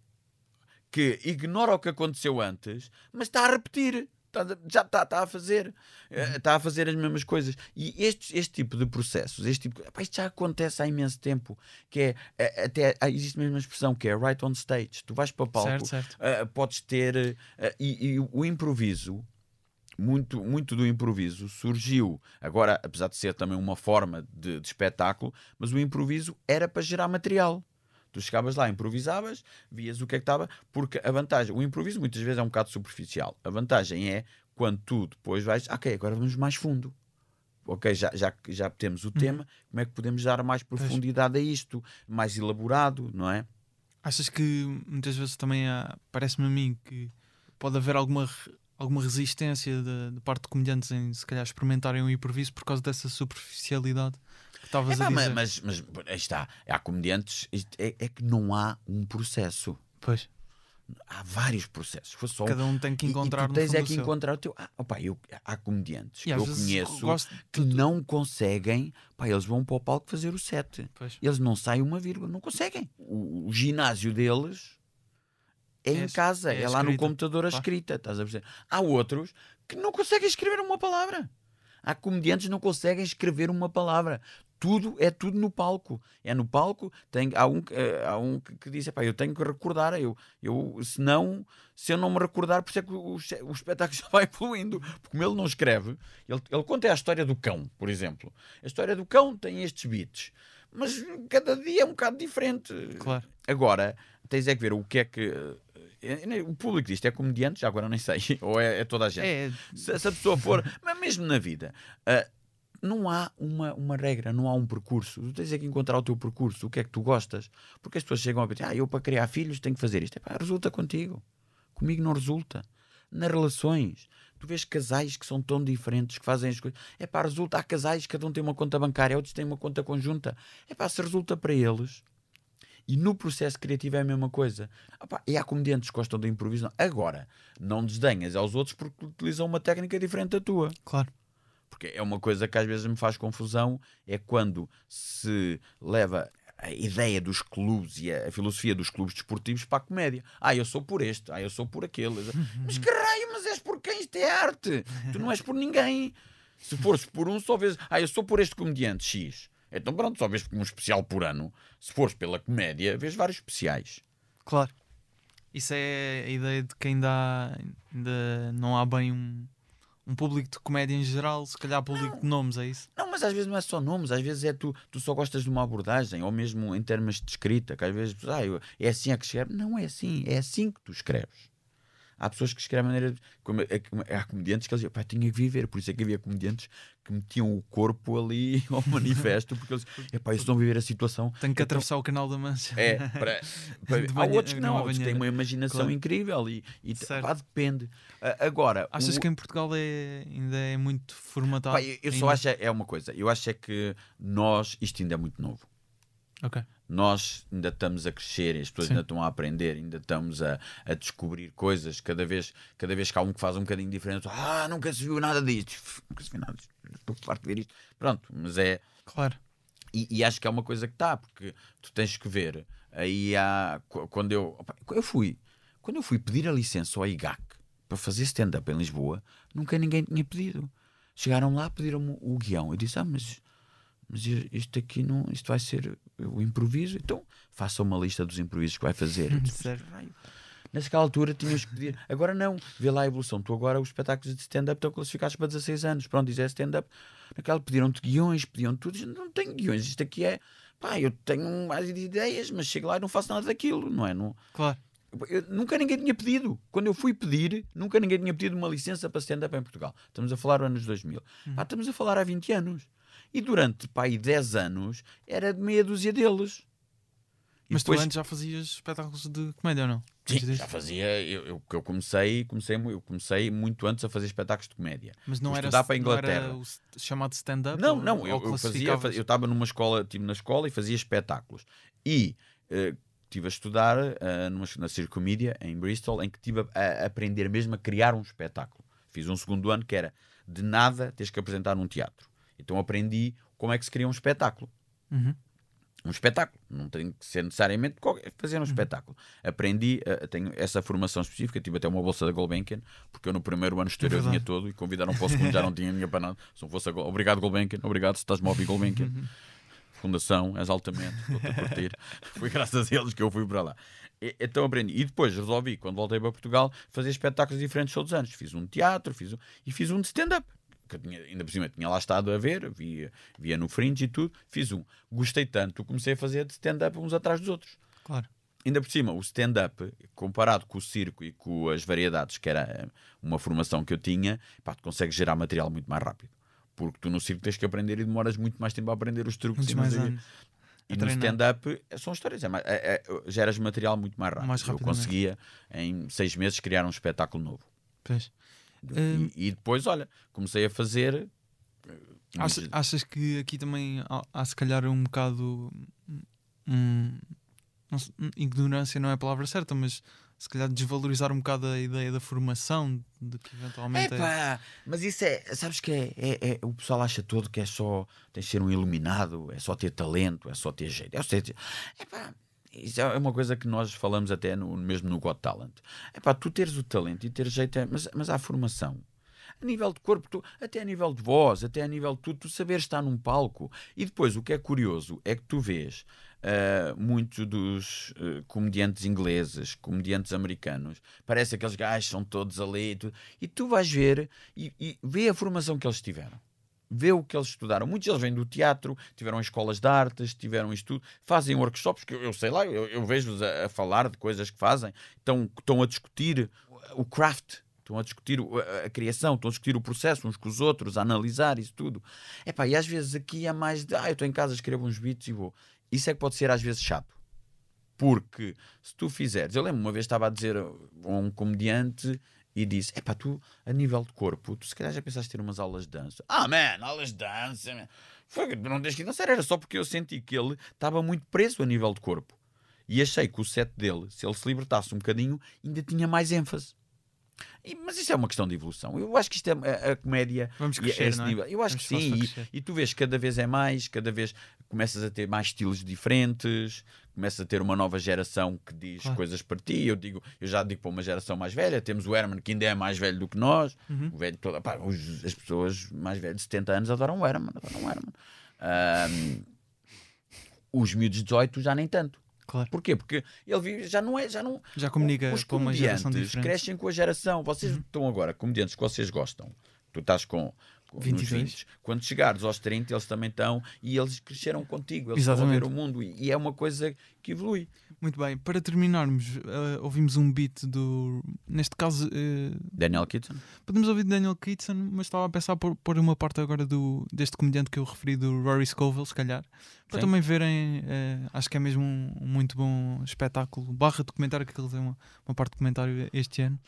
que ignora o que aconteceu antes, mas está a repetir. Está Já está, está a fazer, eh, está a fazer as mesmas coisas. E este, este tipo de processos, este tipo, epá, isto já acontece há imenso tempo. Que é eh, até ah, existe mesmo uma expressão que é right on stage. Tu vais para palco, Certo, certo. eh, podes ter eh, e, e o improviso muito, muito do improviso surgiu, agora, apesar de ser também uma forma de, de espetáculo, mas o improviso era para gerar material. Tu chegavas lá, improvisavas, vias o que é que estava, porque a vantagem, o improviso muitas vezes é um bocado superficial. A vantagem é quando tu depois vais, ok, agora vamos mais fundo. Ok, já, já, já temos o tema, como é que podemos dar mais profundidade a isto, mais elaborado, não é? Achas que muitas vezes também há, parece-me a mim que pode haver alguma, alguma resistência de parte de comediantes em se calhar experimentarem o improviso por causa dessa superficialidade que estavas Epá, a mas, dizer? mas, mas aí está, há comediantes, é, é que não há um processo. Pois, Há vários processos. Foi só um- cada um tem que E- encontrar e tu no tens é que encontrar o teu. Ah, opa, eu, há comediantes E que eu conheço que de- não conseguem. Pá, eles vão para o palco fazer o set. Pois. Eles não saem uma vírgula, não conseguem. O, o ginásio deles é, É em es- casa, é é, lá no computador a escrita. Estás a perceber? Há outros que não conseguem escrever uma palavra. Há comediantes que não conseguem escrever uma palavra. Tudo é tudo no palco. É no palco. Tem, há um, que- eh, há um que, que diz: "Epá, eu tenho que recordar. Eu, eu, se, não, se eu não me recordar, por isso é que o, o espetáculo já vai evoluindo. Porque como ele não escreve, ele, ele conta a história do cão, por exemplo. A história do cão tem estes beats. Mas cada dia é um bocado diferente. Claro. Agora, tens é que ver o que é que. Eh, O público disto é comediante, já agora nem sei, ou é, é toda a gente. É, Se, se a pessoa for, mas mesmo na vida, ah, não há uma, uma regra, não há um percurso. Tu tens é que encontrar o teu percurso, o que é que tu gostas. Porque as pessoas chegam a dizer, ah, eu para criar filhos tenho que fazer isto. Epá, resulta contigo. Comigo não resulta. Nas relações, tu vês casais que são tão diferentes, que fazem as coisas. É pá, resulta, há casais, cada um tem uma conta bancária, outros têm uma conta conjunta. É pá, se resulta para eles. E no processo criativo é a mesma coisa. E há comediantes que gostam de improviso. Agora, não desdenhas aos outros porque utilizam uma técnica diferente da tua. claro. Porque é uma coisa que às vezes me faz confusão, é quando se leva a ideia dos clubes e a, filosofia dos clubes desportivos para a comédia. Ah, eu sou por este, ah, eu sou por aquele. Mas caralho, mas és por quem? Isto é arte. Tu não és por ninguém. Se fores por um, só vês. Ah, eu sou por este comediante X. Então pronto, só vês um especial por ano. Se fores pela comédia, vês vários especiais. Claro. Isso é a ideia de que ainda, ainda não há bem um, um público de comédia em geral, se calhar público de nomes, é isso? Não, mas às vezes não é só nomes, às vezes é tu, tu só gostas de uma abordagem, ou mesmo em termos de escrita, que às vezes ah, eu- é assim a que escreve. Não é assim, é assim que tu escreves. Há pessoas que escrevem maneira. Como, é, como- há comediantes que eles diziam, pá, tinha que viver. Por isso é que havia comediantes que metiam o corpo ali ao manifesto, porque eles, epá, isso não viver a situação. Tenho que Então- atravessar o canal da Mancha. É, para, para- há outros que não, outros têm uma imaginação Claro. incrível e, e pá, depende. Agora, Achas o- que em Portugal é, ainda é muito formatado? pá, eu, eu só acho é, é uma coisa, eu acho é que nós, isto ainda é muito novo. Ok. nós ainda estamos a crescer, as pessoas Sim. ainda estão a aprender, ainda estamos a, a descobrir coisas. Cada vez, cada vez que há um que faz um bocadinho diferente, ah, nunca se viu nada disto, nunca se viu nada disto, estou farto de ver isto. Pronto, mas é. Claro. E, e acho que é uma coisa que está, porque tu tens que ver. Aí há. qu- Quando eu. opa, Eu fui. Quando eu fui pedir a licença ao IGAC para fazer stand-up em Lisboa, nunca ninguém tinha pedido. Chegaram lá, pediram-me o guião. Eu disse, ah, mas mas isto aqui não, isto vai ser o improviso, então faça uma lista dos improvisos que vai fazer. "Raio." Naquela altura tínhamos que pedir, agora não, vê lá a evolução. Tu agora os espetáculos de stand-up estão classificados para 16 anos. Pronto, diz é stand-up. Naquela pediram-te guiões, pediam tudo. Eu Não tenho guiões, isto aqui é pá, eu tenho mais ideias, mas chego lá e não faço nada daquilo, não é? Não, Claro. eu- nunca ninguém tinha pedido. Quando eu fui pedir, nunca ninguém tinha pedido uma licença para stand-up em Portugal. Estamos a falar anos 2000. Pá, estamos a falar há 20 anos. E durante pá, aí 10 anos era de meia dúzia deles. E Mas depois- tu antes já fazias espetáculos de comédia ou não? Sim, já fazia. Eu, eu, eu comecei, comecei, eu comecei muito antes a fazer espetáculos de comédia. Mas não era, para a não era Inglaterra. o s- chamado stand-up? Não, ou- não, ou eu, eu fazia, eu estava numa escola, estive na escola e fazia espetáculos. E eh, estive a estudar eh, numa, na Circomedia, em Bristol, em que estive a, a aprender mesmo a criar um espetáculo. Fiz um segundo ano que era de nada tens que apresentar num teatro. Então aprendi como é que se cria um espetáculo. Uhum. Um espetáculo, não tem que ser necessariamente fazer Uhum. um espetáculo. Aprendi, eh, tenho essa formação específica, tive até uma bolsa da Gulbenkian, porque eu no primeiro ano o É verdade. dinheiro todo e convidaram para o segundo, já não tinha dinheiro para nada. Se não fosse a Gul- Obrigado, Gulbenkian, obrigado se estás-me a ouvir, Gulbenkian. Uhum. Fundação, és altamente, estou-te a curtir. Foi graças a eles que eu fui para lá. E- Então aprendi. E depois resolvi, quando voltei para Portugal, fazer espetáculos diferentes todos os anos. Fiz um teatro, fiz um, e fiz um de stand-up. Que tinha, ainda por cima tinha lá estado a ver, via, via no Fringe e tudo. Fiz um. Gostei tanto, comecei a fazer de stand-up uns atrás dos outros. Claro. Ainda por cima, o stand-up, comparado com o circo e com as variedades, que era eh, uma formação que eu tinha, pá, tu consegues gerar material muito mais rápido. Porque tu no circo tens que aprender e demoras muito mais tempo a aprender os truques. Muitos e mais anos. E no stand-up eh, são histórias. É, é- é- geras material muito mais rápido. Mais eu rapidamente. conseguia, em seis meses, criar um espetáculo novo. Pois. E- Hum. E, depois, olha, comecei a fazer. eh, Achas, achas que aqui também há, há se calhar um bocado. hum, não sei, hum, ignorância não é a palavra certa, mas se calhar desvalorizar um bocado a ideia da formação, de que eventualmente é. Epá, mas isso é, sabes que é, é- é- o pessoal acha todo que é só tens de ser um iluminado, é só ter talento, é só ter jeito. É só ter, epá, isso é uma coisa que nós falamos até no, mesmo no Got Talent. Epá, tu teres o talento e ter jeito, é- mas, mas há formação. A nível de corpo, tu- até a nível de voz, até a nível de tudo, tu saber estar num palco. E depois, o que é curioso é que tu vês ah, muitos dos ah, comediantes ingleses, comediantes americanos, parece aqueles gajos são todos ali e tudo, e tu vais ver e, e vê a formação que eles tiveram. Vê o que eles estudaram. Muitos deles vêm do teatro, tiveram escolas de artes, tiveram isto tudo, fazem workshops, que eu, eu sei lá, eu, eu vejo-os a, a falar de coisas que fazem, estão, estão a discutir o craft, estão a discutir a, a criação, estão a discutir o processo uns com os outros, a analisar isso tudo. Epá, e às vezes aqui é mais de, ah, eu estou em casa, escrevo uns beats e vou. Isso é que pode ser às vezes chato. Porque se tu fizeres, eu lembro uma vez estava a dizer a um comediante e disse: Epá, tu a nível de corpo, tu se calhar já pensaste ter umas aulas de dança. Ah, man, aulas de dança, man. Foi não tens que dançar, era só porque eu senti que ele estava muito preso a nível de corpo. E achei que o set dele, se ele se libertasse um bocadinho, ainda tinha mais ênfase. E- mas isso é uma questão de evolução. Eu acho que isto é a, a comédia. Vamos é crescer, esse é? Eu acho Vamos que sim. E, e tu vês que cada vez é mais, cada vez começas a ter mais estilos diferentes, começas a ter uma nova geração que diz Claro. coisas para ti. Eu digo, eu já digo para uma geração mais velha, temos o Herman que ainda é mais velho do que nós. Uhum. O velho todo, pá, os- as pessoas mais velhas de 70 anos adoram o Herman, adoram o Herman. Ahm, os miúdos de 18 já nem tanto. Claro. Porquê? Porque ele vive, já não é, já não, Já comunica os com uma geração diferente. Uhum. crescem com a geração. Vocês estão agora, comediantes que vocês gostam. Tu estás com, com nos 22. 20. Quando chegares aos 30, eles também estão e eles cresceram contigo. Eles estão a Exatamente. ver o mundo e, e é uma coisa que evolui. Muito bem, para terminarmos, eh, ouvimos um beat do. Neste caso, eh, Daniel Kitson. podemos ouvir Daniel Kitson, mas estava a pensar por pôr uma parte agora do, deste comediante que eu referi, do Rory Scovel, se calhar, para Sim. também verem. eh, acho que é mesmo um, um muito bom espetáculo, barra documentário, que ele tem uma, uma parte de documentário este ano.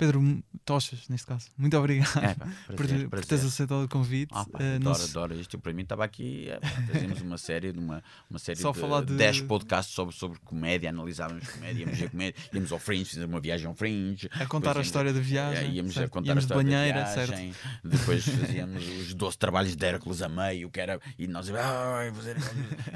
Pedro Tochas, neste caso, muito obrigado É, pá, por, prazer, por prazer. teres aceitado o convite. Ah, pá, não adoro, adoro isto. Para mim estava aqui, é, pá, fazíamos uma série de uma, uma série Só de, falar de- 10 podcasts sobre, sobre comédia, analisávamos comédia, íamos ver comédia, íamos ao Fringe, fizemos uma viagem ao Fringe. a contar a história da viagem. É, íamos a certo? contar Íamos a de história banheira, da certo? viagem, depois fazíamos os 12 trabalhos de Hércules a meio, que era, e nós ah, fazer...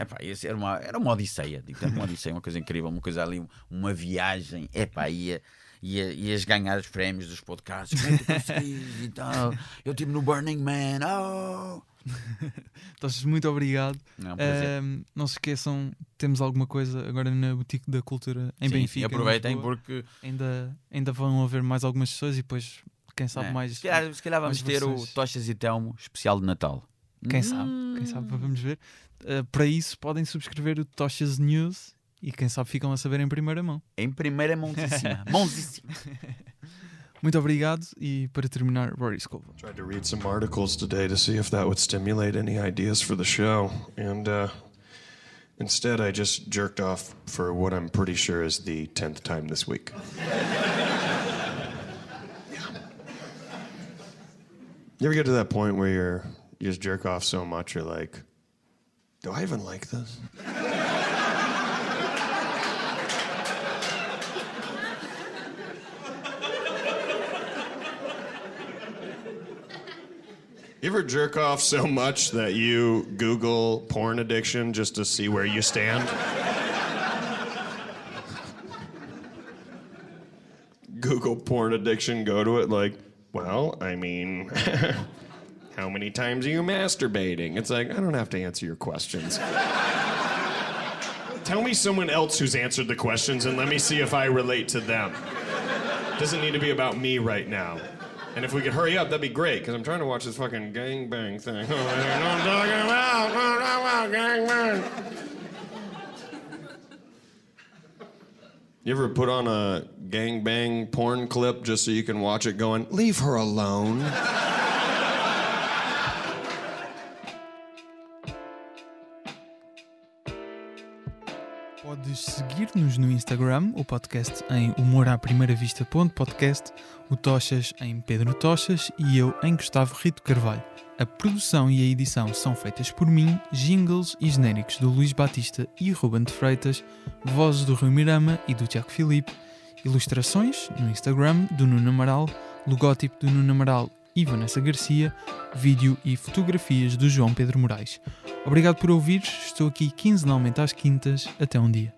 Epá, esse era, uma, era uma odisseia, digo, era uma odisseia, uma coisa incrível, uma coisa ali, uma viagem, epá, ia, ia, ias ganhar os prémios dos podcasts, como é que tu e tal, eu estive no Burning Man, oh! Tochas, muito obrigado. Não, é um não se esqueçam, temos alguma coisa agora na Boutique da Cultura em Sim, Benfica. E em aproveitem porque ainda, ainda vão haver mais algumas pessoas e depois, quem sabe é, mais. se, calhar, se calhar vamos ter o versões. Tochas e Telmo especial de Natal. Quem sabe? Quem sabe? Vamos ver. Ah, para isso, podem subscrever o Tochas News e quem sabe ficam a saber em primeira mão. Em primeira mãozíssima. mãozíssima. Muito obrigado e para terminar, Rory Scovel. Tried to read some articles today to see if that would stimulate any ideas for the show, and uh, instead I just jerked off for what I'm pretty sure is the tenth time this week. You ever get to that point where you're you just jerk off so much you're like, do I even like this? You ever jerk off so much that you Google porn addiction just to see where you stand? Google porn addiction, go to it like, well, I mean, how many times are you masturbating? It's like, I don't have to answer your questions. Tell me someone else who's answered the questions and let me see if I relate to them. Doesn't need to be about me right now. And if we could hurry up, that'd be great, because I'm trying to watch this fucking gangbang thing. I know what I'm talking about. No, no, no, gangbang. You ever put on a gangbang porn clip just so you can watch it going, leave her alone? Podes seguir-nos no Instagram, o podcast em humoraprimeiravista.podcast, o Tochas em Pedro Tochas e eu em Gustavo Rito Carvalho. A produção e a edição são feitas por mim, jingles e genéricos do Luís Batista e Ruben de Freitas, vozes do Rui Mirama e do Tiago Filipe, ilustrações no Instagram do Nuno Amaral, logótipo do Nuno Amaral e Vanessa Garcia, vídeo e fotografias do João Pedro Moraes. Obrigado por ouvir, estou aqui quinzenalmente às quintas. Até um dia.